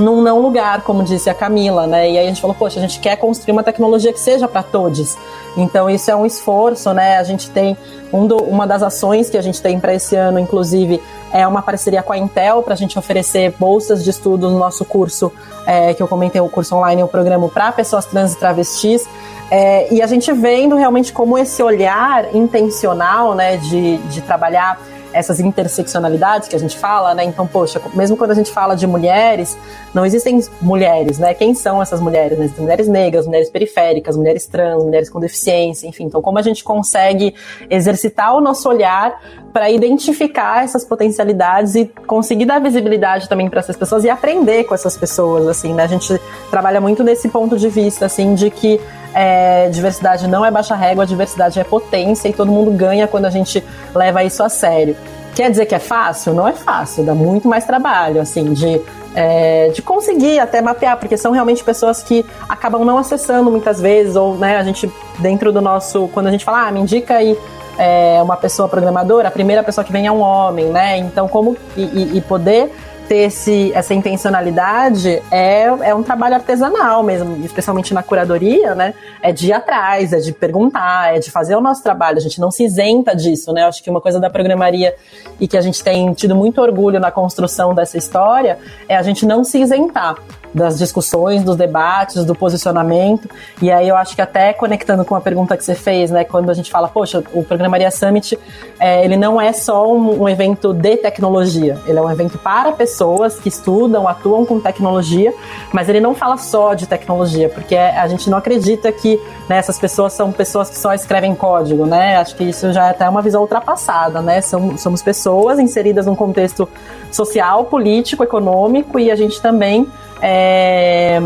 num não lugar, como disse a Camila, né? E aí a gente falou, poxa, a gente quer construir uma tecnologia que seja para todos. Então isso é um esforço, né? A gente tem um do, uma das ações que a gente tem para esse ano, inclusive, é uma parceria com a Intel para a gente oferecer bolsas de estudo no nosso curso, é, que eu comentei, o curso online, o programa para pessoas trans e travestis. É, e a gente vendo realmente como esse olhar intencional, né, de, de trabalhar essas interseccionalidades que a gente fala, né? Então, poxa, mesmo quando a gente fala de mulheres, não existem mulheres, né? Quem são essas mulheres? Né? Existem mulheres negras, mulheres periféricas, mulheres trans, mulheres com deficiência, enfim. Então, como a gente consegue exercitar o nosso olhar para identificar essas potencialidades e conseguir dar visibilidade também para essas pessoas e aprender com essas pessoas, assim, né? A gente trabalha muito nesse ponto de vista, assim, de que é, diversidade não é baixa régua, diversidade é potência e todo mundo ganha quando a gente leva isso a sério. Quer dizer que é fácil? Não é fácil, dá muito mais trabalho, assim, de, é, de conseguir até mapear, porque são realmente pessoas que acabam não acessando muitas vezes, ou, né, a gente, dentro do nosso, quando a gente fala, ah, me indica aí é, uma pessoa programadora, a primeira pessoa que vem é um homem, né, então como, e, e poder ter esse, essa intencionalidade é, é um trabalho artesanal mesmo, especialmente na curadoria, né? É de ir atrás, é de perguntar, é de fazer o nosso trabalho. A gente não se isenta disso, né? Acho que uma coisa da programaria e que a gente tem tido muito orgulho na construção dessa história é a gente não se isentar das discussões, dos debates, do posicionamento. E aí eu acho que até conectando com a pergunta que você fez, né, quando a gente fala, poxa, o Programaria Summit, é, ele não é só um, um, evento de tecnologia, ele é um evento para pessoas que estudam, atuam com tecnologia, mas ele não fala só de tecnologia, porque a gente não acredita que né, essas pessoas são pessoas que só escrevem código, né? Acho que isso já é até uma visão ultrapassada, né? Somos, somos pessoas inseridas num contexto social, político, econômico e a gente também é,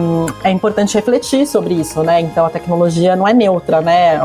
é importante refletir sobre isso, né? Então a tecnologia não é neutra, né?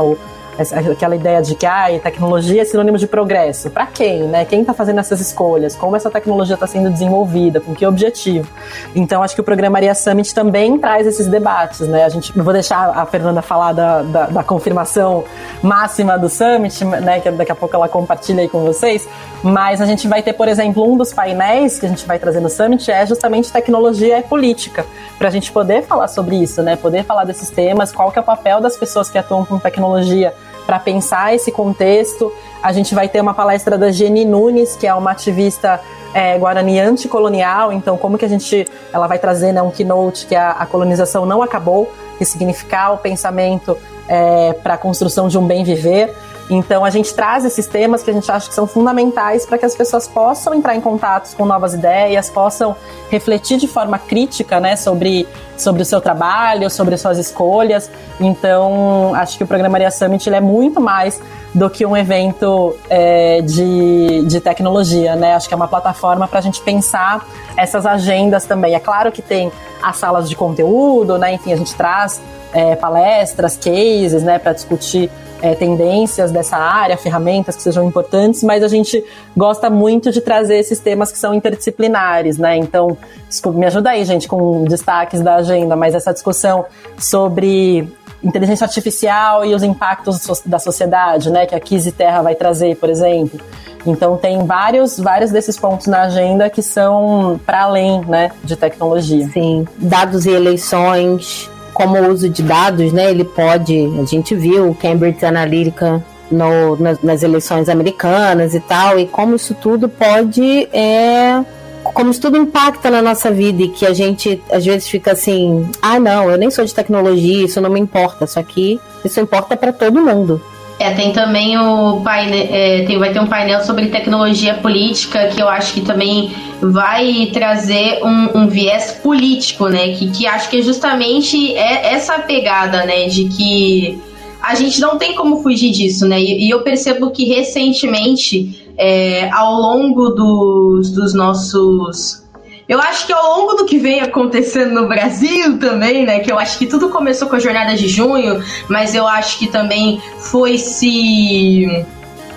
Aquela ideia de que ah, tecnologia é sinônimo de progresso. Para quem, né? Quem está fazendo essas escolhas? Como essa tecnologia está sendo desenvolvida? Com que objetivo? Então, acho que o Programaria Summit também traz esses debates, né? A gente, eu vou deixar a Fernanda falar da, da, da confirmação máxima do Summit, né? Que daqui a pouco ela compartilha aí com vocês. Mas a gente vai ter, por exemplo, um dos painéis que a gente vai trazer no Summit é justamente tecnologia e política, para a gente poder falar sobre isso, né? Poder falar desses temas, qual que é o papel das pessoas que atuam com tecnologia para pensar esse contexto. A gente vai ter uma palestra da Jenny Nunes, que é uma ativista é, guarani anticolonial, então como que a gente, ela vai trazer né, um keynote que a, a colonização não acabou, significar o pensamento é, para a construção de um bem viver. Então a gente traz esses temas que a gente acha que são fundamentais para que as pessoas possam entrar em contato com novas ideias, possam refletir de forma crítica, né, sobre, sobre o seu trabalho, sobre suas escolhas. Então acho que o Programaria Summit é muito mais do que um evento é, de, de tecnologia, né? Acho que é uma plataforma para a gente pensar essas agendas também. É claro que tem as salas de conteúdo, né? Enfim, a gente traz é, palestras, cases, né, para discutir é, tendências dessa área, ferramentas que sejam importantes, mas a gente gosta muito de trazer esses temas que são interdisciplinares, né? Então, desculpa, me ajuda aí, gente, com destaques da agenda, mas essa discussão sobre inteligência artificial e os impactos da sociedade, né? Que a Kise Terra vai trazer, por exemplo. Então tem vários, vários desses pontos na agenda que são para além, né, de tecnologia. Sim, dados e eleições, como o uso de dados, né, ele pode, a gente viu o Cambridge Analytica no, nas, nas, eleições americanas e tal, e como isso tudo pode, é, como isso tudo impacta na nossa vida e que a gente às vezes fica assim, ah não, eu nem sou de tecnologia, isso não me importa, só que isso importa para todo mundo. É, tem também o painel, é, tem, vai ter um painel sobre tecnologia política que eu acho que também vai trazer um, um viés político, né? Que, que acho que é justamente é essa pegada, né? De que a gente não tem como fugir disso, né? E, e eu percebo que recentemente, é, ao longo dos, dos nossos eu acho que ao longo do que vem acontecendo no Brasil também, né? Que eu acho que tudo começou com a jornada de junho, mas eu acho que também foi se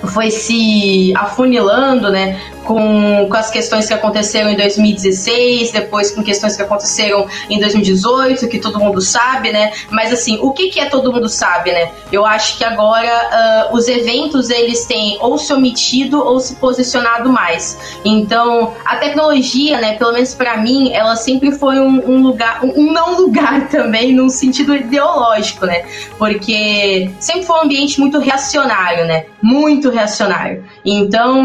foi se afunilando, né? Com, com as questões que aconteceram em 2016, depois com questões que aconteceram em 2018, que todo mundo sabe, né? Mas assim, o que, que é todo mundo sabe, né? Eu acho que agora uh, os eventos eles têm ou se omitido ou se posicionado mais. Então, a tecnologia, né, pelo menos para mim, ela sempre foi um, um lugar, um, não lugar também, num sentido ideológico, né? Porque sempre foi um ambiente muito reacionário, né? Muito reacionário. Então.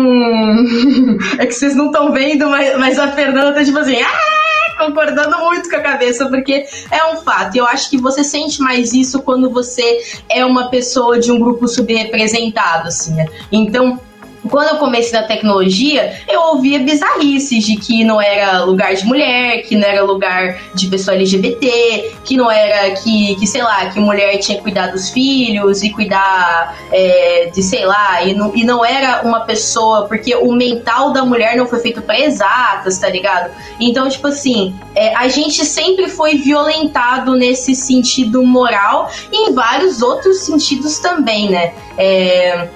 é que vocês não estão vendo, mas, mas a Fernanda tá tipo assim, ah, concordando muito com a cabeça, porque é um fato. Eu acho que você sente mais isso quando você é uma pessoa de um grupo subrepresentado, assim, né? Então, quando eu comecei na tecnologia, eu ouvia bizarrices de que não era lugar de mulher, que não era lugar de pessoa LGBT, que não era que, que sei lá, que mulher tinha que cuidar dos filhos e cuidar é, de, sei lá, e não, e não era uma pessoa, porque o mental da mulher não foi feito para exatas, tá ligado? Então, tipo assim, é, a gente sempre foi violentado nesse sentido moral e em vários outros sentidos também, né? É,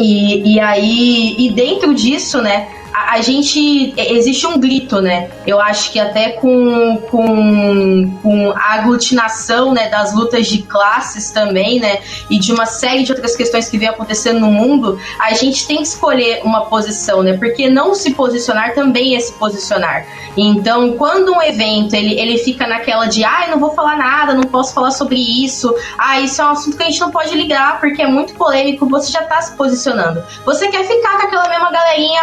e, e aí, e dentro disso, né, a, a, gente. Existe um grito, né? Eu acho que até com, com, com a aglutinação né, das lutas de classes também, né? E de uma série de outras questões que vem acontecendo no mundo, a gente tem que escolher uma posição, né? Porque não se posicionar também é se posicionar. Então, quando um evento ele, ele fica naquela de ah, eu não vou falar nada, não posso falar sobre isso, ah, isso é um assunto que a gente não pode ligar porque é muito polêmico, você já tá se posicionando. Você quer ficar com aquela mesma galerinha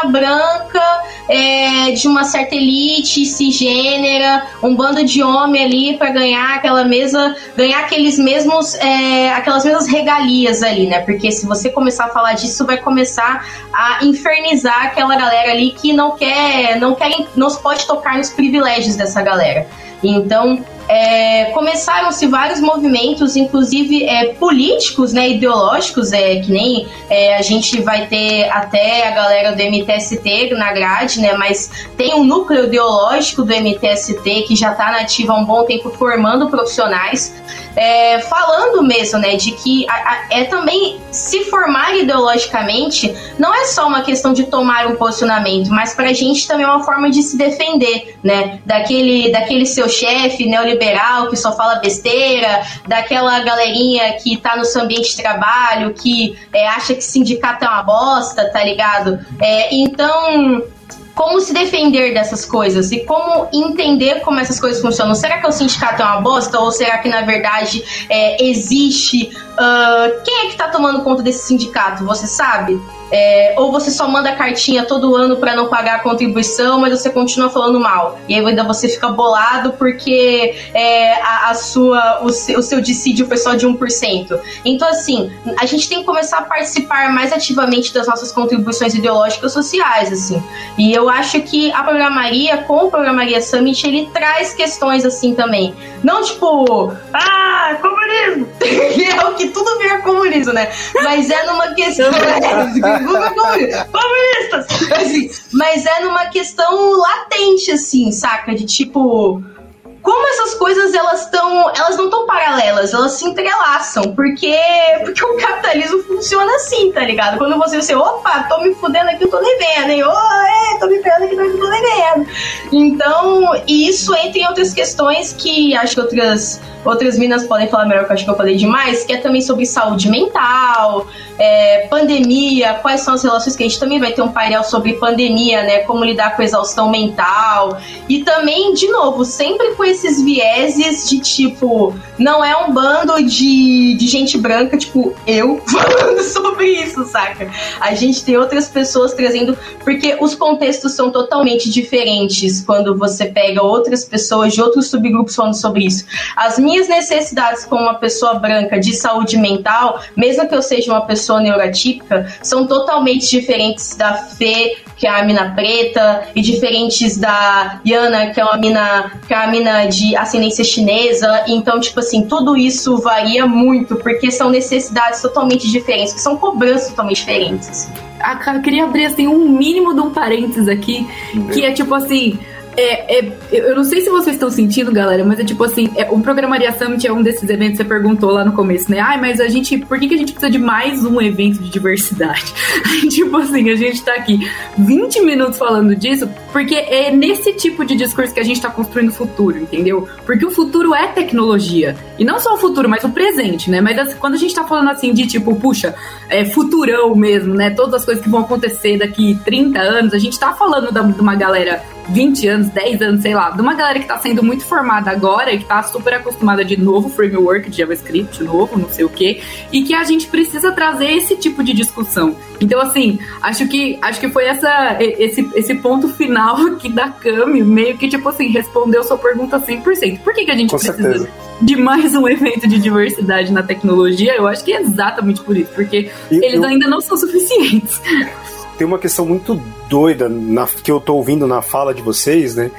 branca, é, de uma certa elite, cisgênera, um bando de homem ali para ganhar aquela mesa, ganhar aqueles mesmos, é, aquelas mesmas regalias ali, né? Porque se você começar a falar disso, vai começar a infernizar aquela galera ali que não quer, não quer, não se pode tocar nos privilégios dessa galera. Então, é, começaram-se vários movimentos, inclusive é, políticos, né, ideológicos, é, que nem é, a gente vai ter até a galera do MTST na grade, né, mas tem um núcleo ideológico do MTST que já está nativo há um bom tempo formando profissionais, é, falando mesmo, né, de que a, a, é também se formar ideologicamente não é só uma questão de tomar um posicionamento, mas para a gente também é uma forma de se defender, né, daquele, daquele seu chefe neoliberal que só fala besteira, daquela galerinha que tá no seu ambiente de trabalho, que é, acha que sindicato é uma bosta, tá ligado? É, então, como se defender dessas coisas e como entender como essas coisas funcionam. Será que o sindicato é uma bosta ou será que na verdade é, existe? Uh, quem é que está tomando conta desse sindicato? Você sabe? É, ou você só manda cartinha todo ano para não pagar a contribuição, mas você continua falando mal. E aí ainda você fica bolado porque é, a, a, sua, o, seu, o seu dissídio foi só de 1%. Então, assim, a gente tem que começar a participar mais ativamente das nossas contribuições ideológicas sociais, assim. E eu acho que a programaria, com o Programaria Summit, ele traz questões assim também. Não tipo, ah, comunismo! é o que tudo vira comunismo, né? Mas é numa questão. comunistas! Assim, mas é numa questão latente, assim, saca? De tipo como essas coisas elas estão elas não estão paralelas elas se entrelaçam. Porque porque o capitalismo funciona assim tá ligado? Quando você você opa tô me fudendo aqui eu tô devendo hein? Oh, tô me ferrando aqui eu tô devendo. Então isso entre outras questões que acho que outras outras minas podem falar melhor que eu acho que eu falei demais que é também sobre saúde mental é, pandemia, quais são as relações que a gente também vai ter um painel sobre pandemia, né? Como lidar com exaustão mental. E também, de novo, sempre com esses vieses de tipo, não é um bando de, de gente branca, tipo, eu falando sobre isso, saca? A gente tem outras pessoas trazendo, porque os contextos são totalmente diferentes quando você pega outras pessoas de outros subgrupos falando sobre isso. As minhas necessidades como uma pessoa branca de saúde mental, mesmo que eu seja uma pessoa pessoa neurotípica são totalmente diferentes da Fê, que é a mina preta, e diferentes da Yana, que é uma mina, que é uma mina de ascendência chinesa. Então, tipo assim, tudo isso varia muito, porque são necessidades totalmente diferentes, que são cobranças totalmente diferentes. Ah, eu queria abrir assim um mínimo de um parênteses aqui, que é tipo assim é, é, eu não sei se vocês estão sentindo, galera, mas é tipo assim, é, o Programaria Summit é um desses eventos que você perguntou lá no começo, né? Ai, mas a gente, por que, que a gente precisa de mais um evento de diversidade? tipo assim, a gente tá aqui 20 minutos falando disso, porque é nesse tipo de discurso que a gente tá construindo o futuro, entendeu? Porque o futuro é tecnologia. E não só o futuro, mas o presente, né? Mas quando a gente tá falando assim de tipo, puxa, é futurão mesmo, né? Todas as coisas que vão acontecer daqui 30 anos, a gente tá falando de uma galera 20 anos, 10 anos, sei lá, de uma galera que está sendo muito formada agora e que está super acostumada de novo framework de JavaScript novo, não sei o quê, e que a gente precisa trazer esse tipo de discussão. Então, assim, acho que acho que foi essa, esse, esse ponto final aqui da Cami, meio que, tipo assim, respondeu sua pergunta 100%. Por que, que a gente Com precisa certeza. de mais um evento de diversidade na tecnologia? Eu acho que é exatamente por isso, porque e eles eu... ainda não são suficientes tem uma questão muito doida na, que eu tô ouvindo na fala de vocês, né?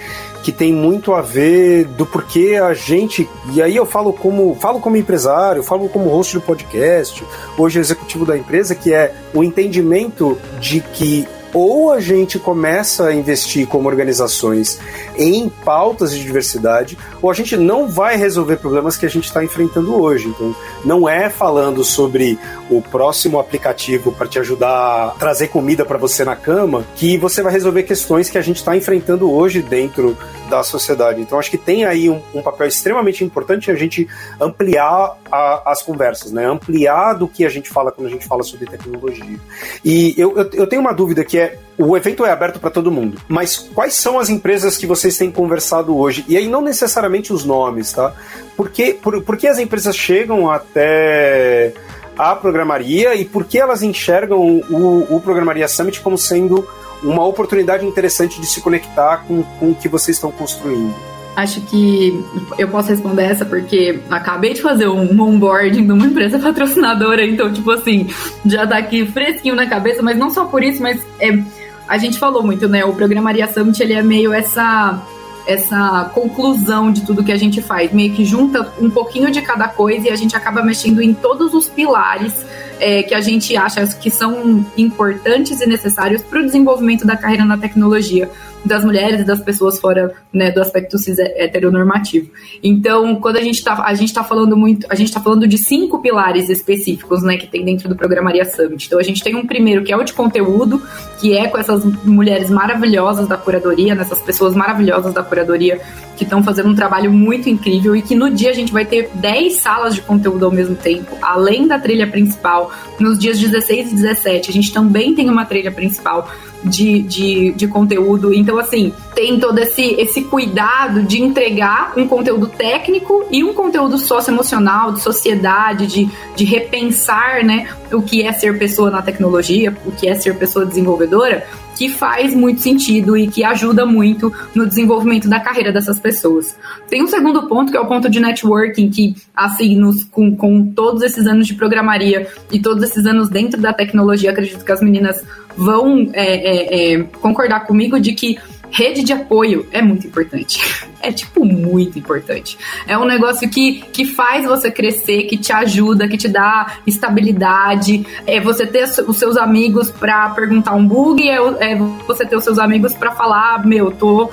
Que tem muito a ver do porquê a gente. E aí eu falo como falo como empresário, falo como host do podcast, hoje executivo da empresa, que é o entendimento de que ou a gente começa a investir como organizações em pautas de diversidade, ou a gente não vai resolver problemas que a gente está enfrentando hoje. Então, não é falando sobre o próximo aplicativo para te ajudar a trazer comida para você na cama que você vai resolver questões que a gente está enfrentando hoje dentro da sociedade. Então, acho que tem aí um, um papel extremamente importante a gente ampliar a, as conversas, né? Ampliar do que a gente fala quando a gente fala sobre tecnologia. E eu, eu, eu tenho uma dúvida é o evento é aberto para todo mundo, mas quais são as empresas que vocês têm conversado hoje? E aí não necessariamente os nomes, tá? Por que, por, por que as empresas chegam até a programaria e por que elas enxergam o, o Programaria Summit como sendo uma oportunidade interessante de se conectar com, com o que vocês estão construindo? Acho que eu posso responder essa porque acabei de fazer um onboarding de uma empresa patrocinadora, então, tipo assim, já tá aqui fresquinho na cabeça, mas não só por isso, mas é, a gente falou muito, né? O Programaria Summit, ele é meio essa essa conclusão de tudo que a gente faz, meio que junta um pouquinho de cada coisa e a gente acaba mexendo em todos os pilares é, que a gente acha que são importantes e necessários para o desenvolvimento da carreira na tecnologia das mulheres e das pessoas fora né, do aspecto cis heteronormativo. Então, quando a gente está a gente tá falando muito, a gente está falando de cinco pilares específicos, né, que tem dentro do Programaria Summit. Então, a gente tem um primeiro que é o de conteúdo, que é com essas mulheres maravilhosas da curadoria, nessas pessoas maravilhosas da curadoria que estão fazendo um trabalho muito incrível e que no dia a gente vai ter 10 salas de conteúdo ao mesmo tempo, além da trilha principal. Nos dias 16 e 17, a gente também tem uma trilha principal de, de, de conteúdo. Então, assim, tem todo esse, esse cuidado de entregar um conteúdo técnico e um conteúdo socioemocional, de sociedade, de, de repensar né, o que é ser pessoa na tecnologia, o que é ser pessoa desenvolvedora, que faz muito sentido e que ajuda muito no desenvolvimento da carreira dessas pessoas. Tem um segundo ponto, que é o ponto de networking, que, assim, nos, com, com todos esses anos de programaria e todos esses anos dentro da tecnologia, acredito que as meninas vão é, é, é, concordar comigo de que rede de apoio é muito importante. É, tipo, muito importante. É um negócio que, que faz você crescer, que te ajuda, que te dá estabilidade. É você ter os seus amigos para perguntar um bug, é, é você ter os seus amigos para falar: meu, tô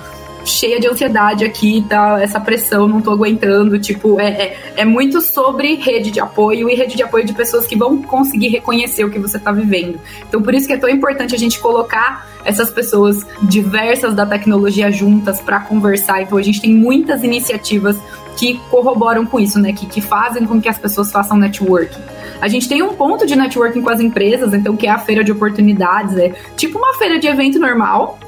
cheia de ansiedade aqui, tá? Essa pressão, não tô aguentando. Tipo, é, é, é, muito sobre rede de apoio e rede de apoio de pessoas que vão conseguir reconhecer o que você tá vivendo. Então, por isso que é tão importante a gente colocar essas pessoas diversas da tecnologia juntas para conversar. Então, a gente tem muitas iniciativas que corroboram com isso, né? Que, que fazem com que as pessoas façam networking. A gente tem um ponto de networking com as empresas, então, que é a feira de oportunidades, é tipo uma feira de evento normal,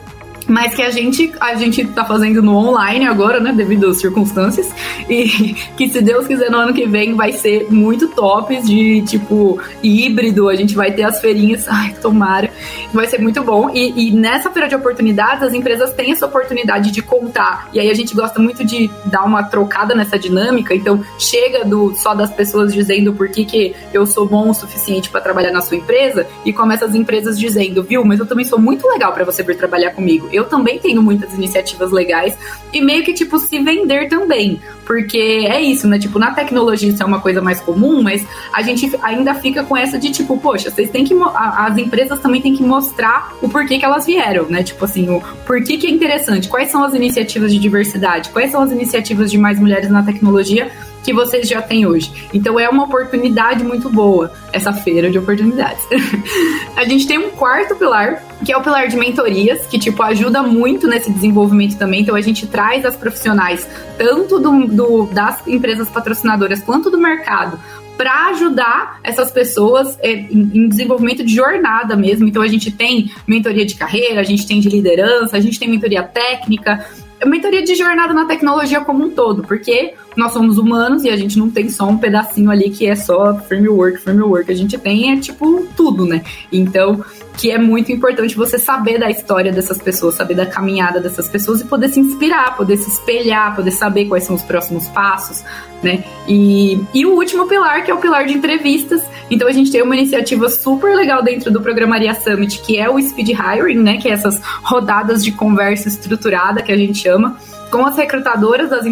mas que a gente a gente tá fazendo no online agora, né, devido às circunstâncias, e que se Deus quiser no ano que vem vai ser muito top de tipo híbrido, a gente vai ter as feirinhas, ai, tomara, vai ser muito bom. E, e nessa feira de oportunidades, as empresas têm essa oportunidade de contar, e aí a gente gosta muito de dar uma trocada nessa dinâmica, então chega do só das pessoas dizendo por que, que eu sou bom o suficiente para trabalhar na sua empresa, e começa as empresas dizendo, viu, mas eu também sou muito legal para você vir trabalhar comigo eu também tenho muitas iniciativas legais e meio que, tipo, se vender também. Porque é isso, né? Tipo, na tecnologia isso é uma coisa mais comum, mas a gente ainda fica com essa de, tipo, poxa, vocês têm que. As empresas também têm que mostrar o porquê que elas vieram, né? Tipo assim, o porquê que é interessante, quais são as iniciativas de diversidade, quais são as iniciativas de mais mulheres na tecnologia que vocês já têm hoje. Então é uma oportunidade muito boa, essa feira de oportunidades. a gente tem um quarto pilar, que é o pilar de mentorias, que tipo ajuda muito nesse desenvolvimento também. Então a gente traz as profissionais, tanto do, do das empresas patrocinadoras quanto do mercado, para ajudar essas pessoas é, em, desenvolvimento de jornada mesmo. Então a gente tem mentoria de carreira, a gente tem de liderança, a gente tem mentoria técnica, mentoria de jornada na tecnologia como um todo, porque nós somos humanos e a gente não tem só um pedacinho ali que é só framework, framework. A gente tem é tipo tudo, né? Então, que é muito importante você saber da história dessas pessoas, saber da caminhada dessas pessoas e poder se inspirar, poder se espelhar, poder saber quais são os próximos passos, né? E, e o último pilar, que é o pilar de entrevistas. Então a gente tem uma iniciativa super legal dentro do Programaria Summit, que é o Speed Hiring, né? Que é essas rodadas de conversa estruturada que a gente chama com as recrutadoras das,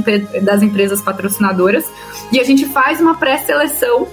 das empresas patrocinadoras e a gente faz uma pré-seleção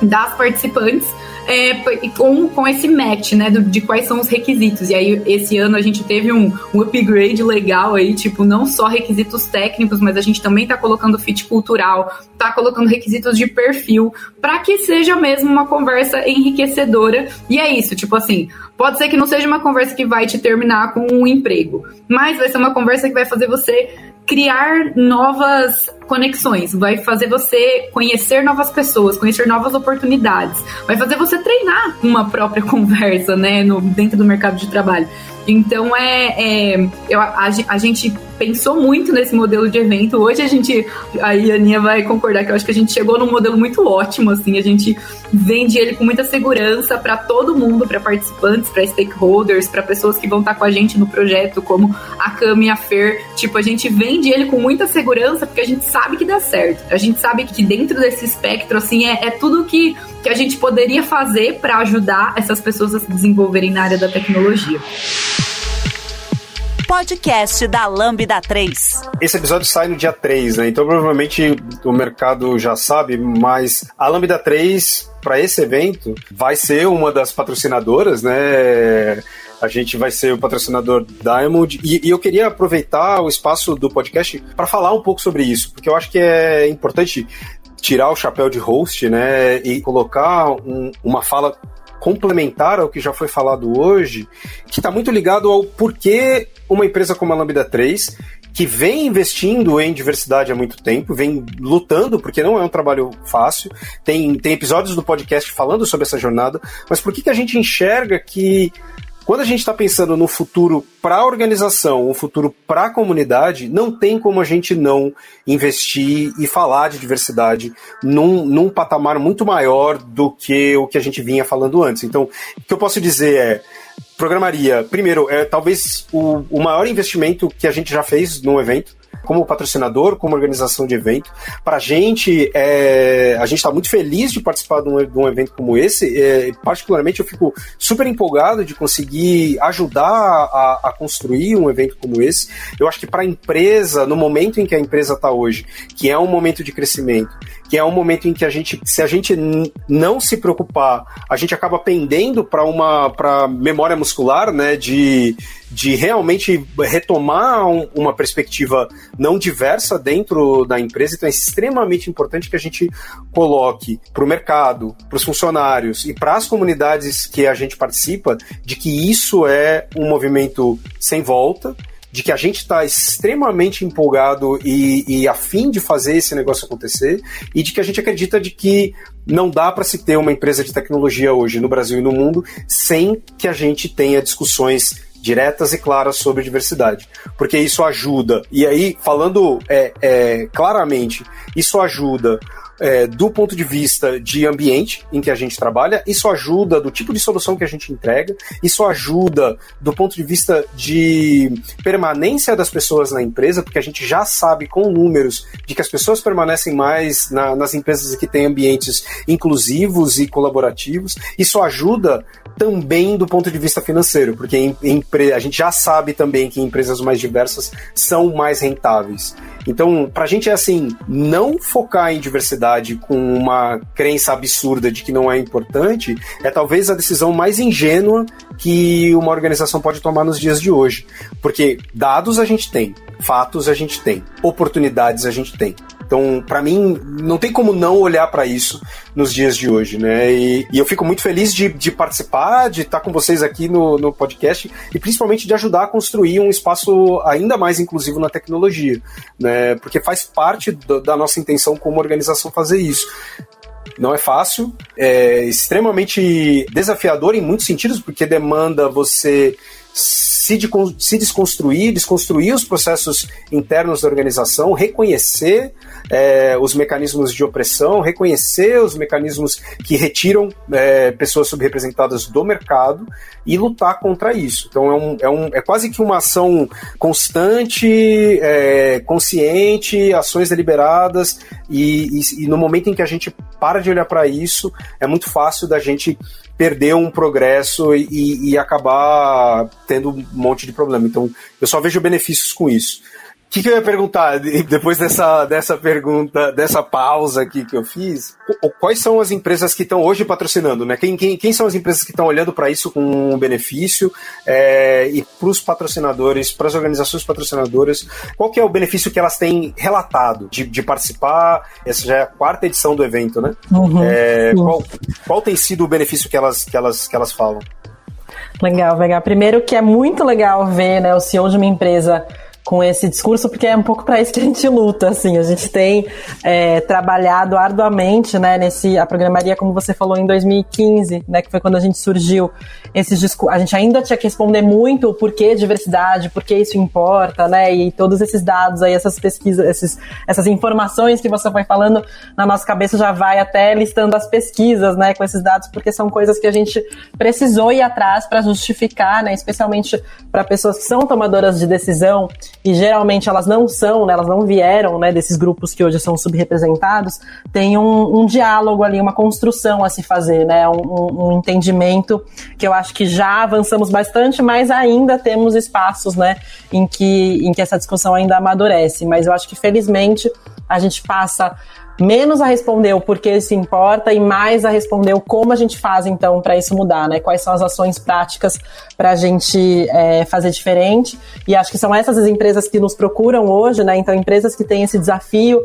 das participantes é, com, com esse match, né, do, de quais são os requisitos. E aí, esse ano a gente teve um, um upgrade legal aí, tipo, não só requisitos técnicos, mas a gente também tá colocando fit cultural, tá colocando requisitos de perfil, para que seja mesmo uma conversa enriquecedora. E é isso, tipo assim, pode ser que não seja uma conversa que vai te terminar com um emprego, mas vai ser uma conversa que vai fazer você criar novas conexões, vai fazer você conhecer novas pessoas, conhecer novas oportunidades, vai fazer você treinar uma própria conversa, né, no, dentro do mercado de trabalho. Então é, é eu, a, a, gente pensou muito nesse modelo de evento. Hoje a gente, aí a Aninha vai concordar que eu acho que a gente chegou num modelo muito ótimo, assim, a gente vende ele com muita segurança para todo mundo, para participantes, para stakeholders, para pessoas que vão estar com a gente no projeto, como a Cami e a Fer. Tipo, a gente vende ele com muita segurança porque a gente sabe que dá certo. A gente sabe que dentro desse espectro, assim, é, é tudo que, que a gente poderia fazer para ajudar essas pessoas a se desenvolverem na área da tecnologia podcast da Lambda 3. Esse episódio sai no dia 3, né? Então provavelmente o mercado já sabe, mas a Lambda 3 para esse evento vai ser uma das patrocinadoras, né? A gente vai ser o patrocinador Diamond. E, e eu queria aproveitar o espaço do podcast para falar um pouco sobre isso, porque eu acho que é importante tirar o chapéu de host, né? E colocar um, uma fala complementar ao que já foi falado hoje, que está muito ligado ao porquê uma empresa como a Lambda 3, que vem investindo em diversidade há muito tempo, vem lutando, porque não é um trabalho fácil, tem, tem episódios do podcast falando sobre essa jornada, mas por que, que a gente enxerga que quando a gente está pensando no futuro para a organização, um futuro para a comunidade, não tem como a gente não investir e falar de diversidade num, num patamar muito maior do que o que a gente vinha falando antes. Então, o que eu posso dizer é programaria, primeiro, é talvez o, o maior investimento que a gente já fez num evento como patrocinador, como organização de evento. Para a gente, é, a gente está muito feliz de participar de um, de um evento como esse. É, particularmente, eu fico super empolgado de conseguir ajudar a, a construir um evento como esse. Eu acho que para a empresa, no momento em que a empresa está hoje, que é um momento de crescimento, que é um momento em que a gente, se a gente não se preocupar, a gente acaba pendendo para uma pra memória muscular, né, de, de realmente retomar um, uma perspectiva não diversa dentro da empresa. Então é extremamente importante que a gente coloque para o mercado, para os funcionários e para as comunidades que a gente participa de que isso é um movimento sem volta de que a gente está extremamente empolgado e, e afim de fazer esse negócio acontecer e de que a gente acredita de que não dá para se ter uma empresa de tecnologia hoje no Brasil e no mundo sem que a gente tenha discussões diretas e claras sobre diversidade, porque isso ajuda. E aí, falando é, é, claramente, isso ajuda é, do ponto de vista de ambiente em que a gente trabalha, isso ajuda do tipo de solução que a gente entrega, isso ajuda do ponto de vista de permanência das pessoas na empresa, porque a gente já sabe com números de que as pessoas permanecem mais na, nas empresas que têm ambientes inclusivos e colaborativos, isso ajuda também do ponto de vista financeiro, porque em, em, a gente já sabe também que empresas mais diversas são mais rentáveis. Então, para a gente é assim, não focar em diversidade com uma crença absurda de que não é importante, é talvez a decisão mais ingênua que uma organização pode tomar nos dias de hoje. Porque dados a gente tem, fatos a gente tem, oportunidades a gente tem. Então, para mim, não tem como não olhar para isso nos dias de hoje, né? E, e eu fico muito feliz de, de participar, de estar com vocês aqui no, no, podcast e principalmente de ajudar a construir um espaço ainda mais inclusivo na tecnologia, né? Porque faz parte do, da nossa intenção como organização fazer isso. Não é fácil, é extremamente desafiador em muitos sentidos, porque demanda você se, de, se desconstruir, desconstruir os processos internos da organização, reconhecer é, os mecanismos de opressão, reconhecer os mecanismos que retiram é, pessoas subrepresentadas do mercado e lutar contra isso. Então é, um, é, um, é quase que uma ação constante, é, consciente, ações deliberadas, e, e, e no momento em que a gente para de olhar para isso, é muito fácil da gente perder um progresso e, e, acabar tendo um monte de problema. Então, eu só vejo benefícios com isso. O que, que, eu ia perguntar depois dessa, dessa pergunta, dessa pausa aqui que eu fiz? Quais são as empresas que estão hoje patrocinando, né? Quem, quem, quem são as empresas que estão olhando para isso com um benefício é, e para os patrocinadores, para as organizações patrocinadoras, qual que é o benefício que elas têm relatado de, de participar? Essa já é a quarta edição do evento, né? Uhum, é, qual, qual tem sido o benefício que elas, que elas, que elas falam? Legal, legal. Primeiro que é muito legal ver né, o CEO de uma empresa com esse discurso, porque é um pouco para isso que a gente luta, assim, a gente tem é, trabalhado arduamente, né, nesse, a programaria, como você falou, em 2015, né, que foi quando a gente surgiu, esses a gente ainda tinha que responder muito o porquê diversidade, por que isso importa, né, e todos esses dados aí, essas pesquisas, esses, essas informações que você foi falando, na nossa cabeça já vai até listando as pesquisas, né, com esses dados, porque são coisas que a gente precisou ir atrás para justificar, né, especialmente para pessoas que são tomadoras de decisão, e geralmente elas não são, né, elas não vieram né, desses grupos que hoje são subrepresentados, tem um, um diálogo ali, uma construção a se fazer, né, um, um, entendimento que eu acho que já avançamos bastante, mas ainda temos espaços né, em, que, em que essa discussão ainda amadurece. Mas eu acho que felizmente a gente passa menos a responder o porquê isso importa e mais a responder o como a gente faz então para isso mudar, né? Quais são as ações práticas para a gente é, fazer diferente? E acho que são essas as empresas que nos procuram hoje, né? Então empresas que têm esse desafio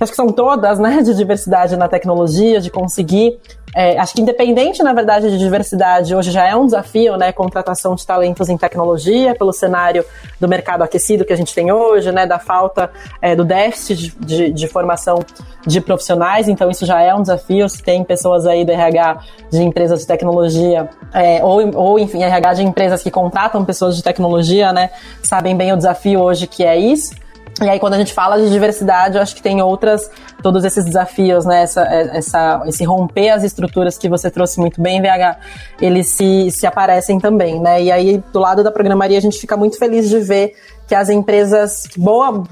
acho que são todas, né, de diversidade na tecnologia, de conseguir é, acho que independente, na verdade, de diversidade, hoje já é um desafio, né, contratação de talentos em tecnologia, pelo cenário do mercado aquecido que a gente tem hoje, né, da falta é, do déficit de, de, de, formação de profissionais, então isso já é um desafio, se tem pessoas aí do RH de empresas de tecnologia, é, ou, ou, enfim, RH de empresas que contratam pessoas de tecnologia, né, sabem bem o desafio hoje que é isso, e aí, quando a gente fala de diversidade, eu acho que tem outras, todos esses desafios, né? Essa, essa, esse romper as estruturas que você trouxe muito bem, VH, eles se, se aparecem também, né? E aí, do lado da programaria, a gente fica muito feliz de ver que as empresas, boa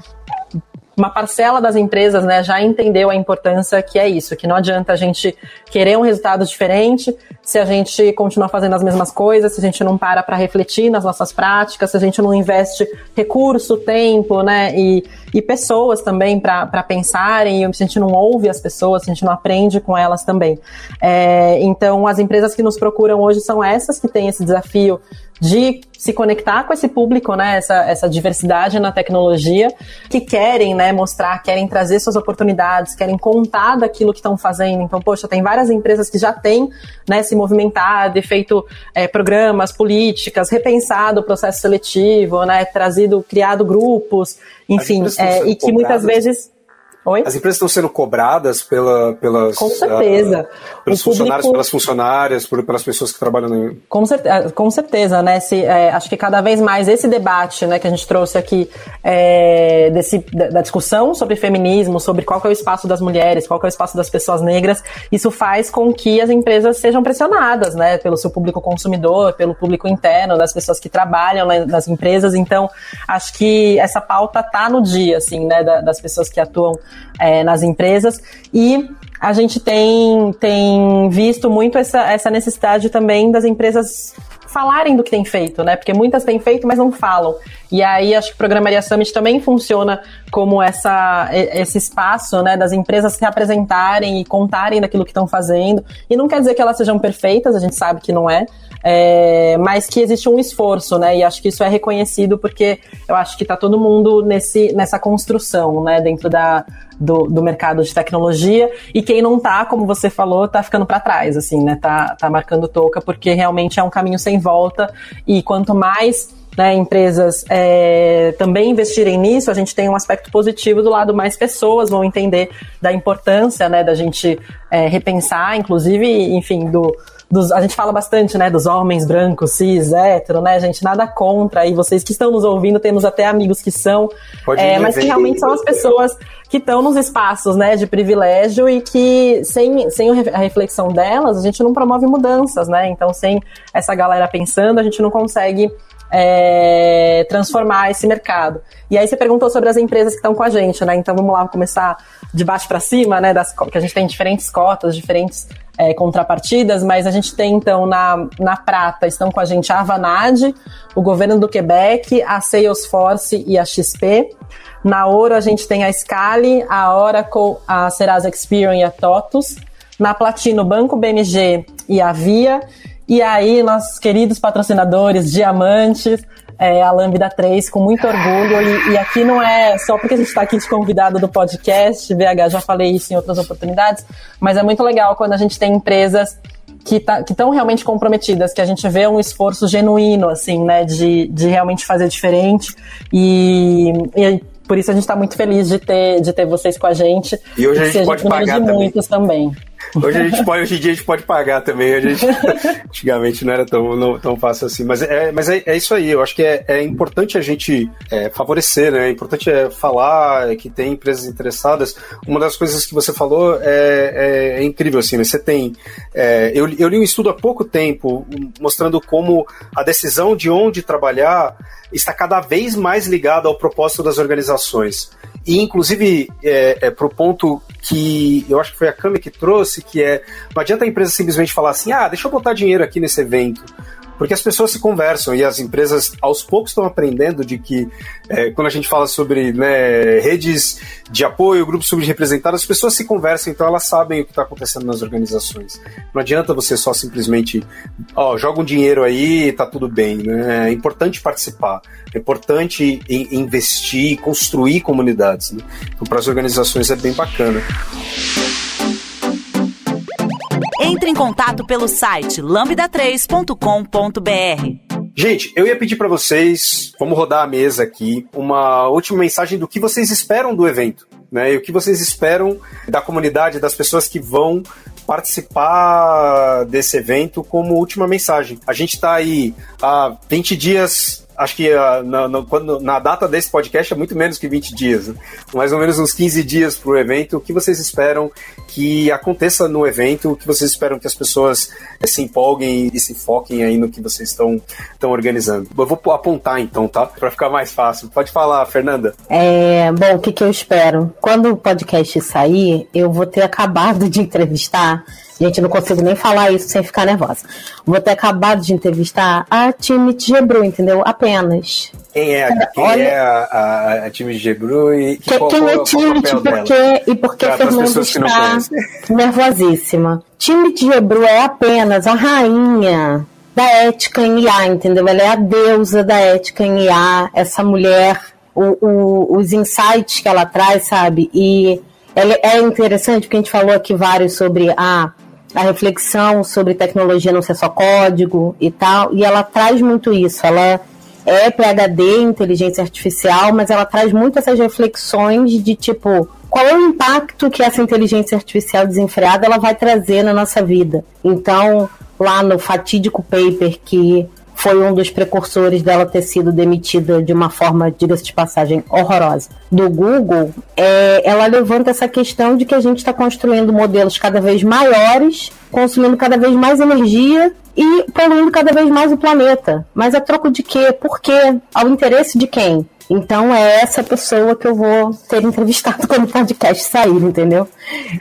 uma parcela das empresas né, já entendeu a importância que é isso, que não adianta a gente querer um resultado diferente se a gente continuar fazendo as mesmas coisas, se a gente não para para refletir nas nossas práticas, se a gente não investe recurso, tempo, né, e, e pessoas também para pensarem, se a gente não ouve as pessoas, se a gente não aprende com elas também. É, então, as empresas que nos procuram hoje são essas que têm esse desafio de se conectar com esse público, né, essa, essa diversidade na tecnologia, que querem, né, mostrar, querem trazer suas oportunidades, querem contar daquilo que estão fazendo. Então, poxa, tem várias empresas que já têm, né, se movimentado, feito é, programas, políticas, repensado o processo seletivo, né, trazido, criado grupos, enfim, é, e que muitas vezes Oi? As empresas estão sendo cobradas pela, pelas. Com certeza. Uh, pelos o funcionários, público... pelas funcionárias, por, pelas pessoas que trabalham no. Com, certeza, com certeza, né? Se, é, acho que cada vez mais esse debate né, que a gente trouxe aqui é, desse, da discussão sobre feminismo, sobre qual é o espaço das mulheres, qual é o espaço das pessoas negras, isso faz com que as empresas sejam pressionadas, né? Pelo seu público consumidor, pelo público interno, das pessoas que trabalham né, nas empresas. Então, acho que essa pauta tá no dia, assim, né? das pessoas que atuam é, nas empresas e a gente tem, tem visto muito essa, essa necessidade também das empresas falarem do que tem feito, né? Porque muitas têm feito, mas não falam. E aí acho que o Programaria Summit também funciona como essa, esse espaço, né, das empresas se apresentarem e contarem daquilo que estão fazendo. E não quer dizer que elas sejam perfeitas, a gente sabe que não é, é, mas que existe um esforço, né? E acho que isso é reconhecido porque eu acho que está todo mundo nesse, nessa construção, né? Dentro da, do, do mercado de tecnologia. E quem não tá, como você falou, tá ficando para trás, assim, né? Tá, tá marcando toca, porque realmente é um caminho sem volta. E quanto mais né, empresas é, também investirem nisso, a gente tem um aspecto positivo do lado mais pessoas vão entender da importância né, da gente é, repensar, inclusive, enfim, do, dos, a gente fala bastante, né, dos homens brancos, cis, hétero, né, gente, nada contra, e vocês que estão nos ouvindo, temos até amigos que são, é, mas que realmente são as pessoas que estão nos espaços, né, de privilégio e que sem, sem a reflexão delas, a gente não promove mudanças, né, então sem essa galera pensando, a gente não consegue é, transformar esse mercado. E aí você perguntou sobre as empresas que estão com a gente, né? Então vamos lá começar de baixo para cima, né? Das, que a gente tem diferentes cotas, diferentes é, contrapartidas, mas a gente tem então na, na prata, estão com a gente a Avanade, o governo do Quebec, a Salesforce e a XP. Na ouro a gente tem a Scali, a Oracle, a Serasa Experian e a TOTUS. Na platino, Banco BMG e a Via. E aí, nossos queridos patrocinadores, diamantes, é, a Lambda 3 com muito orgulho. E, e aqui não é só porque a gente está aqui de convidado do podcast, VH, já falei isso em outras oportunidades, mas é muito legal quando a gente tem empresas que tá, estão realmente comprometidas, que a gente vê um esforço genuíno, assim, né, de, de realmente fazer diferente. E, e por isso a gente está muito feliz de ter, de ter vocês com a gente. E hoje a gente pode pagar também. muitos também. Hoje, a gente pode, hoje em dia a gente pode pagar também. Gente, antigamente não era tão, não, tão fácil assim. Mas, é, mas é, é isso aí. Eu acho que é, é importante a gente é, favorecer, né? É importante é, falar que tem empresas interessadas. Uma das coisas que você falou é, é, é incrível, assim, né? Você tem. É, eu, eu li um estudo há pouco tempo mostrando como a decisão de onde trabalhar está cada vez mais ligada ao propósito das organizações. E, inclusive, é, é, pro ponto que eu acho que foi a Cami que trouxe, que é não adianta a empresa simplesmente falar assim, ah, deixa eu botar dinheiro aqui nesse evento porque as pessoas se conversam e as empresas aos poucos estão aprendendo de que é, quando a gente fala sobre né, redes de apoio, grupos subrepresentados, as pessoas se conversam, então elas sabem o que está acontecendo nas organizações. Não adianta você só simplesmente, ó, joga um dinheiro aí, tá tudo bem. Né? É importante participar, é importante investir, construir comunidades. Né? Então, para as organizações é bem bacana. Entre em contato pelo site lambda3.com.br. Gente, eu ia pedir para vocês, vamos rodar a mesa aqui, uma última mensagem do que vocês esperam do evento. Né, e o que vocês esperam da comunidade, das pessoas que vão participar desse evento como última mensagem. A gente está aí há 20 dias acho que uh, na, na, quando, na, data desse podcast é muito menos que 20 dias, né? mais ou menos uns 15 dias para o evento. O que vocês esperam que aconteça no evento? O que vocês esperam que as pessoas eh, se empolguem e se foquem aí no que vocês estão organizando? Eu vou apontar então, tá? Para ficar mais fácil. Pode falar, Fernanda. É, bom, o que, que eu espero? Quando o podcast sair, eu vou ter acabado de entrevistar Gente, não consigo nem falar isso sem ficar nervosa. Vou ter acabado de entrevistar a time de Gebru, entendeu? Apenas. Quem é, quem Olha, é a, a, a time de Gebru e que, qual, quem é time de porque, e por que Fernanda está nervosíssima. Time de Gebru é apenas a rainha da ética em IA, entendeu? Ela é a deusa da ética em IA, essa mulher, o, o, os insights que ela traz, sabe? E ela é interessante porque a gente falou aqui vários sobre a a reflexão sobre tecnologia não ser só código e tal, e ela traz muito isso. Ela é PhD inteligência artificial, mas ela traz muito essas reflexões de tipo, qual é o impacto que essa inteligência artificial desenfreada ela vai trazer na nossa vida. Então, lá no fatídico paper que foi um dos precursores dela ter sido demitida de uma forma, diga-se de passagem, horrorosa do Google, é, ela levanta essa questão de que a gente está construindo modelos cada vez maiores, consumindo cada vez mais energia e poluindo cada vez mais o planeta. Mas a troco de quê? Por quê? Ao interesse de quem? Então é essa pessoa que eu vou ter entrevistado quando o podcast sair, entendeu?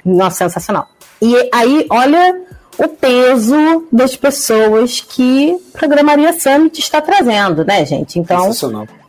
Nossa, sensacional. E aí, olha o peso das pessoas que Programaria Summit está trazendo, né, gente? Então,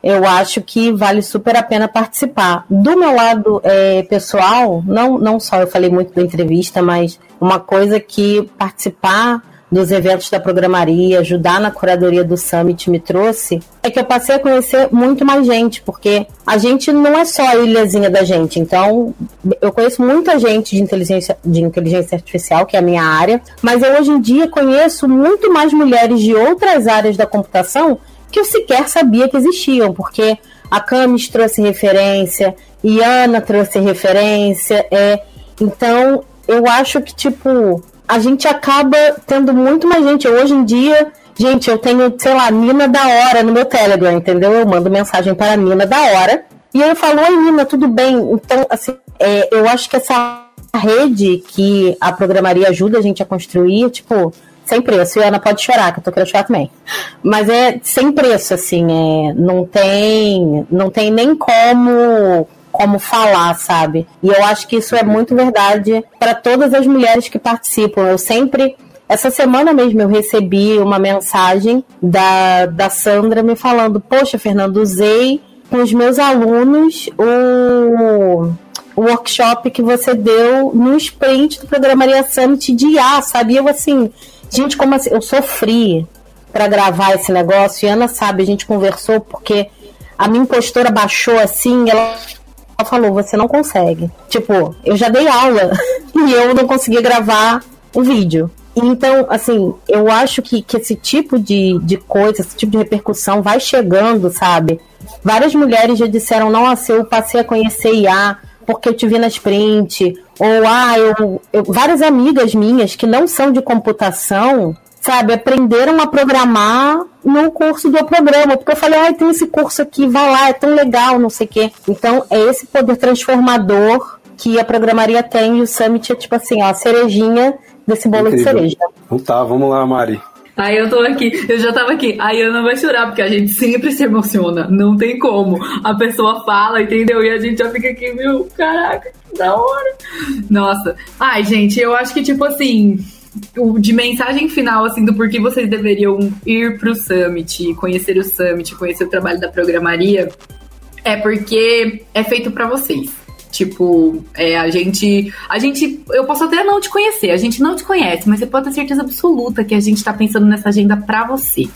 eu acho que vale super a pena participar. Do meu lado é, pessoal, não, não só eu falei muito da entrevista, mas uma coisa que participar dos eventos da programaria, ajudar na curadoria do Summit me trouxe, é que eu passei a conhecer muito mais gente, porque a gente não é só a ilhazinha da gente. Então, eu conheço muita gente de inteligência, de inteligência artificial, que é a minha área, mas eu hoje em dia conheço muito mais mulheres de outras áreas da computação que eu sequer sabia que existiam, porque a Camis trouxe referência, Iana trouxe referência, é, então eu acho que, tipo, a gente acaba tendo muito mais gente. Hoje em dia, gente, eu tenho, sei lá, Nina da hora no meu Telegram, entendeu? Eu mando mensagem para a Nina da hora. E eu falo, oi Nina, tudo bem? Então, assim, é, eu acho que essa rede que a programaria ajuda a gente a construir, tipo, sem preço. E a Ana pode chorar, que eu tô querendo chorar também. Mas é sem preço, assim, é, não tem, não tem nem como como falar, sabe? E eu acho que isso é muito verdade para todas as mulheres que participam. Eu sempre essa semana mesmo eu recebi uma mensagem da, da Sandra me falando: Poxa, Fernando, usei com os meus alunos o, o workshop que você deu no sprint do Programaria Summit de IA, sabe? Eu assim, gente, como assim? Eu sofri para gravar esse negócio e Ana sabe, a gente conversou porque a minha impostora baixou assim, ela falou: Você não consegue. Tipo, eu já dei aula e eu não consegui gravar o vídeo. Então, assim, eu acho que, que esse tipo de, de coisa, esse tipo de repercussão vai chegando, sabe? Várias mulheres já disseram, nossa, eu passei a conhecer IA porque eu te vi na sprint, ou ah, eu, eu, várias amigas minhas que não são de computação, sabe, aprenderam a programar no curso do programa, porque eu falei, ah, tem esse curso aqui, vai lá, é tão legal, não sei o quê. Então, é esse poder transformador que a programaria tem e o Summit é tipo assim, ó, a cerejinha desse bolo Incrível. de cereja. Então tá, vamos lá, Mari. Aí eu tô aqui, eu já tava aqui. A Ana vai chorar, porque a gente sempre se emociona. Não tem como. A pessoa fala, entendeu? E a gente já fica aqui, meu, caraca, que da hora. Nossa. Ai, gente, eu acho que, tipo assim, de mensagem final, assim, do porquê vocês deveriam ir pro Summit, conhecer o Summit, conhecer o trabalho da programaria, é porque é feito para vocês. Tipo, é, a gente. A gente. Eu posso até não te conhecer, a gente não te conhece, mas você pode ter certeza absoluta que a gente tá pensando nessa agenda para você.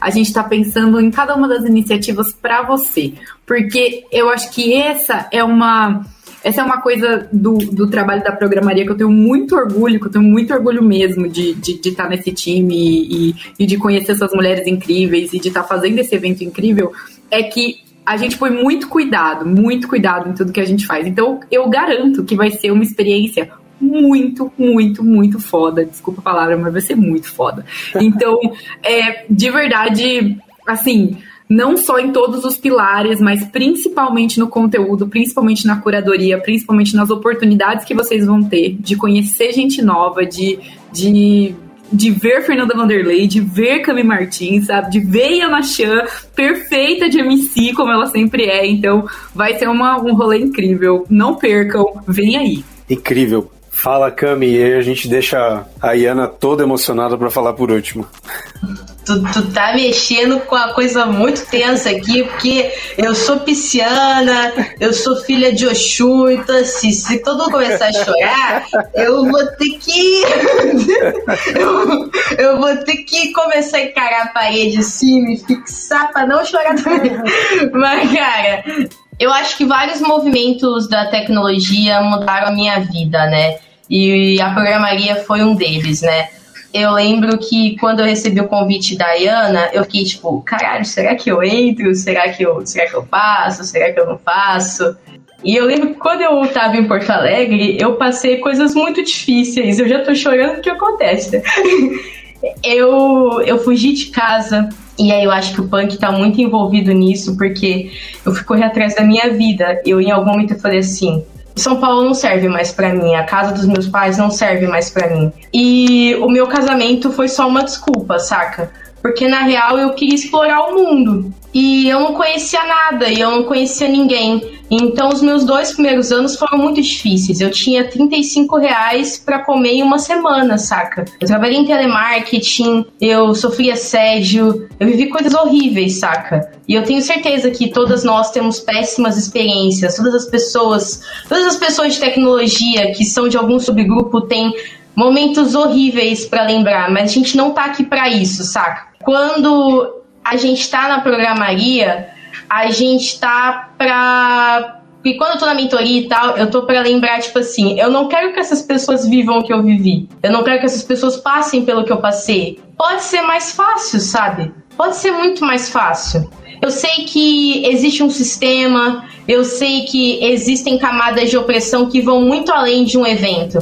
A gente tá pensando em cada uma das iniciativas para você. Porque eu acho que essa é uma. Essa é uma coisa do, do trabalho da programaria que eu tenho muito orgulho, que eu tenho muito orgulho mesmo de estar de, de tá nesse time e, e, de conhecer essas mulheres incríveis e de estar tá fazendo esse evento incrível. É que a gente põe muito cuidado, muito cuidado em tudo que a gente faz. Então, eu garanto que vai ser uma experiência muito, muito, muito foda. Desculpa a palavra, mas vai ser muito foda. Então, é, de verdade, assim, não só em todos os pilares, mas principalmente no conteúdo, principalmente na curadoria, principalmente nas oportunidades que vocês vão ter de conhecer gente nova, de, de de ver Fernanda Vanderlei, de ver Cami Martins, sabe? De ver Yana Chan, perfeita de MC, como ela sempre é. Então, vai ser uma, um rolê incrível. Não percam, vem aí. Incrível. Fala, Cami, e a gente deixa a Iana toda emocionada para falar por último. Tu, tu tá mexendo com uma coisa muito tensa aqui, porque eu sou pisciana, eu sou filha de Oxum, então assim, se todo mundo começar a chorar, eu vou ter que. eu, eu vou ter que começar a encarar a parede assim, me fixar pra não chorar também. Mas, cara, eu acho que vários movimentos da tecnologia mudaram a minha vida, né? E a programaria foi um deles, né? Eu lembro que quando eu recebi o convite da Iana, eu fiquei tipo, caralho, será que eu entro? Será que eu, será que eu faço? Será que eu não faço? E eu lembro que quando eu tava em Porto Alegre, eu passei coisas muito difíceis. Eu já tô chorando o que acontece. Eu, eu fugi de casa. E aí eu acho que o punk tá muito envolvido nisso, porque eu fui correr atrás da minha vida. Eu, em algum momento, eu falei assim: são Paulo não serve mais para mim, a casa dos meus pais não serve mais para mim. E o meu casamento foi só uma desculpa, saca? Porque na real eu queria explorar o mundo. E eu não conhecia nada, e eu não conhecia ninguém. Então, os meus dois primeiros anos foram muito difíceis. Eu tinha 35 reais para comer em uma semana, saca? Eu trabalhei em telemarketing, eu sofri assédio, eu vivi coisas horríveis, saca? E eu tenho certeza que todas nós temos péssimas experiências. Todas as pessoas, todas as pessoas de tecnologia que são de algum subgrupo têm momentos horríveis para lembrar, mas a gente não tá aqui para isso, saca? Quando a gente tá na programaria, a gente tá pra. E quando eu tô na mentoria e tal, eu tô para lembrar, tipo assim, eu não quero que essas pessoas vivam o que eu vivi. Eu não quero que essas pessoas passem pelo que eu passei. Pode ser mais fácil, sabe? Pode ser muito mais fácil. Eu sei que existe um sistema, eu sei que existem camadas de opressão que vão muito além de um evento.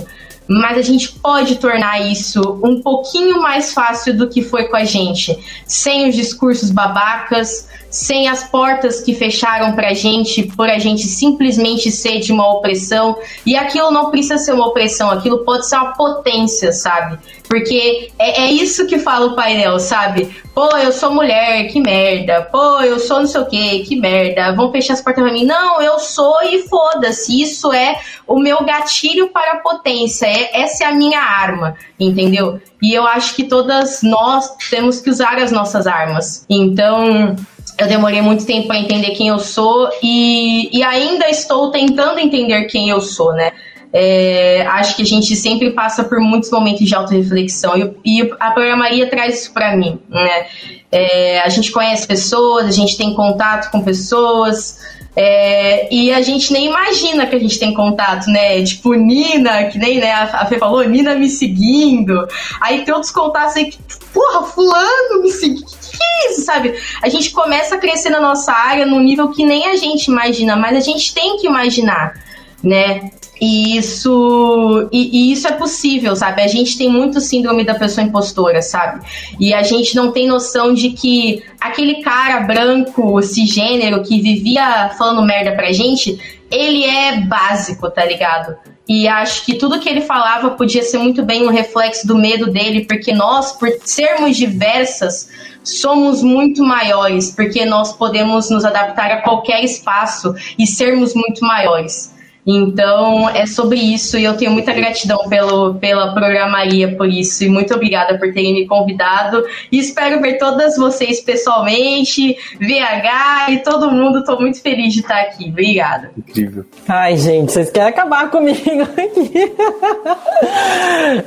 Mas a gente pode tornar isso um pouquinho mais fácil do que foi com a gente, sem os discursos babacas, sem as portas que fecharam pra gente por a gente simplesmente ser de uma opressão. E aquilo não precisa ser uma opressão, aquilo pode ser uma potência, sabe? Porque é, é isso que fala o painel, sabe? Pô, eu sou mulher, que merda. Pô, eu sou não sei o que, que merda. Vão fechar as portas pra mim. Não, eu sou e foda-se. Isso é o meu gatilho para a potência. É, essa é a minha arma, entendeu? E eu acho que todas nós temos que usar as nossas armas. Então, eu demorei muito tempo para entender quem eu sou e, e ainda estou tentando entender quem eu sou, né? É, acho que a gente sempre passa por muitos momentos de autorreflexão e, e a programaria traz isso para mim, né? É, a gente conhece pessoas, a gente tem contato com pessoas é, e a gente nem imagina que a gente tem contato, né? Tipo, Nina, que nem né, a Fê falou, Nina me seguindo. Aí tem outros contatos aí que, porra, fulano me seguindo que isso, sabe? A gente começa a crescer na nossa área num nível que nem a gente imagina, mas a gente tem que imaginar, né? E isso, e, e, isso é possível, sabe? A gente tem muito síndrome da pessoa impostora, sabe? E a gente não tem noção de que aquele cara branco, cisgênero, que vivia falando merda pra gente, ele é básico, tá ligado? E acho que tudo que ele falava podia ser muito bem um reflexo do medo dele, porque nós, por sermos diversas, somos muito maiores, porque nós podemos nos adaptar a qualquer espaço e sermos muito maiores. Então, é sobre isso e eu tenho muita gratidão pelo, pela programaria por isso e muito obrigada por terem me convidado e espero ver todas vocês pessoalmente, VH e todo mundo, estou muito feliz de estar aqui. Obrigada. Incrível. Ai, gente, vocês querem acabar comigo aqui.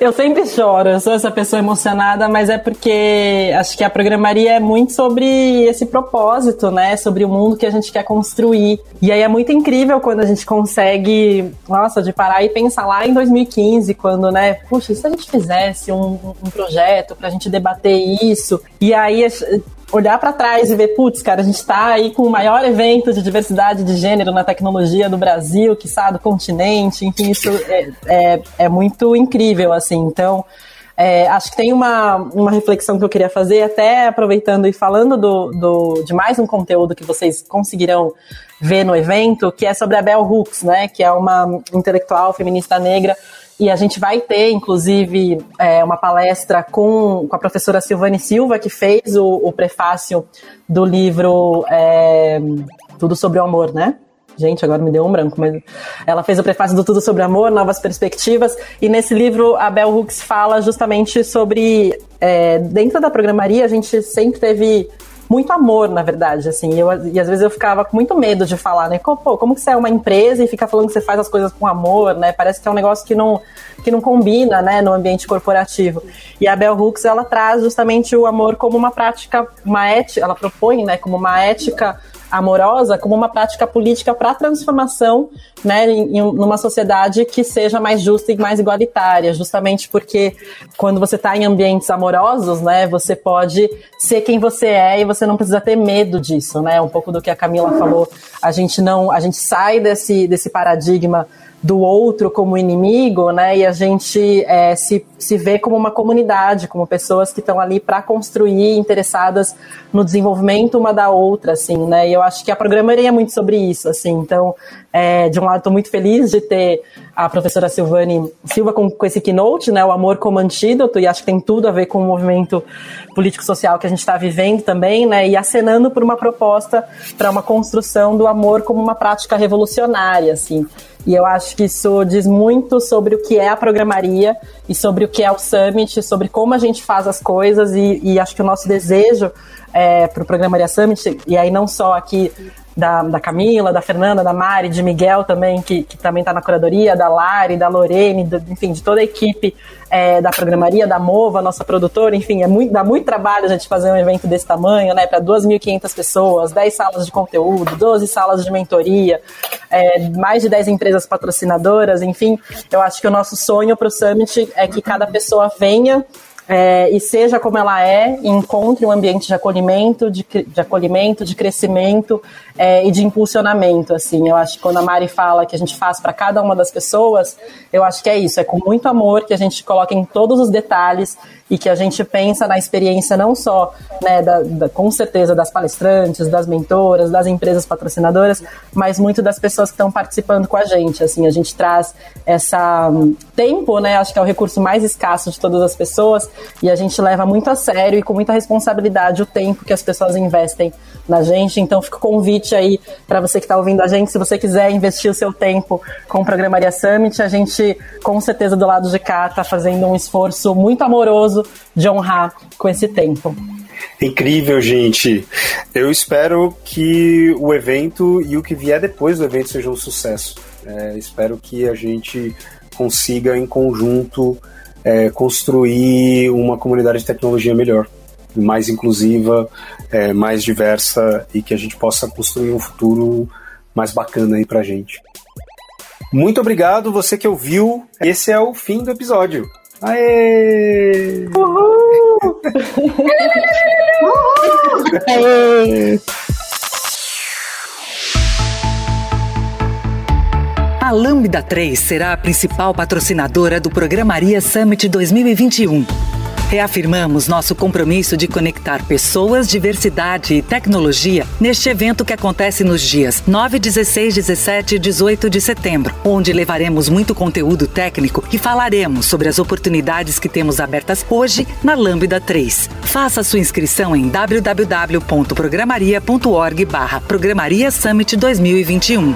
eu sempre choro, eu sou essa pessoa emocionada, mas é porque acho que a programaria é muito sobre esse propósito, né? Sobre o mundo que a gente quer construir. E aí é muito incrível quando a gente consegue nossa, de parar e pensar lá em 2015, quando, né, puxa, se a gente fizesse um, um projeto pra gente debater isso, e aí olhar para trás e ver, putz, cara, a gente está aí com o maior evento de diversidade de gênero na tecnologia do Brasil, que do continente, enfim, isso é, é, é muito incrível, assim. Então, é, acho que tem uma, uma reflexão que eu queria fazer, até aproveitando e falando do, do, de mais um conteúdo que vocês conseguirão ver no evento, que é sobre a Bell Hooks, né, que é uma intelectual feminista negra e a gente vai ter, inclusive, é, uma palestra com, com a professora Silvane Silva, que fez o, o prefácio do livro é, Tudo sobre o Amor, né? Gente, agora me deu um branco, mas ela fez o prefácio do Tudo sobre Amor, Novas Perspectivas, e nesse livro a Bell Hooks fala justamente sobre. É, dentro da programaria, a gente sempre teve muito amor, na verdade, assim. Eu, e às vezes eu ficava com muito medo de falar, né? Pô, como que você é uma empresa e fica falando que você faz as coisas com amor, né? Parece que é um negócio que não, que não combina, né, no ambiente corporativo. E a Bell Hooks, ela traz justamente o amor como uma prática, uma ética, ela propõe, né, como uma ética amorosa como uma prática política para a transformação, né, em, em, sociedade que seja mais justa e mais igualitária, justamente porque quando você está em ambientes amorosos, né, você pode ser quem você é e você não precisa ter medo disso, né, um pouco do que a Camila falou, a gente não, a gente sai desse, desse paradigma do outro como inimigo, né? E a gente é, se, se vê como uma comunidade, como pessoas que estão ali para construir, interessadas no desenvolvimento uma da outra, assim, né? E eu acho que a programaria é muito sobre isso, assim. Então, é, de um lado, estou muito feliz de ter a professora Silvane Silva com, com esse keynote, né? O amor como antídoto, e acho que tem tudo a ver com o movimento político-social que a gente está vivendo também, né? E acenando por uma proposta para uma construção do amor como uma prática revolucionária, assim. E eu acho que isso diz muito sobre o que é a programaria e sobre o que é o Summit, sobre como a gente faz as coisas e, e acho que o nosso desejo é, para o Programaria Summit, e aí não só aqui da, da Camila, da Fernanda, da Mari, de Miguel também, que, que também está na curadoria, da Lari, da Lorene, do, enfim, de toda a equipe é, da programaria, da Mova, nossa produtora, enfim, é muito, dá muito trabalho a gente fazer um evento desse tamanho, né, para 2.500 pessoas, 10 salas de conteúdo, 12 salas de mentoria, é, mais de 10 empresas patrocinadoras, enfim, eu acho que o nosso sonho para o Summit é que cada pessoa venha é, e seja como ela é, encontre um ambiente de acolhimento, de, de acolhimento, de crescimento é, e de impulsionamento. Assim, eu acho que quando a Mari fala que a gente faz para cada uma das pessoas, eu acho que é isso, é com muito amor que a gente coloca em todos os detalhes e que a gente pensa na experiência não só, né, da, da, com certeza, das palestrantes, das mentoras, das empresas patrocinadoras, mas muito das pessoas que estão participando com a gente. Assim, a gente traz essa um, tempo, né, acho que é o recurso mais escasso de todas as pessoas, e a gente leva muito a sério e com muita responsabilidade o tempo que as pessoas investem na gente. Então, fica convite aí para você que está ouvindo a gente, se você quiser investir o seu tempo com o Programaria Summit, a gente, com certeza, do lado de cá, está fazendo um esforço muito amoroso de honrar com esse tempo. Incrível, gente. Eu espero que o evento e o que vier depois do evento seja um sucesso. É, espero que a gente consiga, em conjunto, é, construir uma comunidade de tecnologia melhor, mais inclusiva, é, mais diversa e que a gente possa construir um futuro mais bacana aí pra gente. Muito obrigado, você que ouviu. Esse é o fim do episódio. Aê! Uhul! Uhul! Aê! A Lambda 3 será a principal patrocinadora do Programaria Summit 2021 Reafirmamos nosso compromisso de conectar pessoas, diversidade e tecnologia neste evento que acontece nos dias 9, 16, 17 e 18 de setembro, onde levaremos muito conteúdo técnico e falaremos sobre as oportunidades que temos abertas hoje na Lambda 3. Faça sua inscrição em www.programaria.org barra Programaria Summit 2021.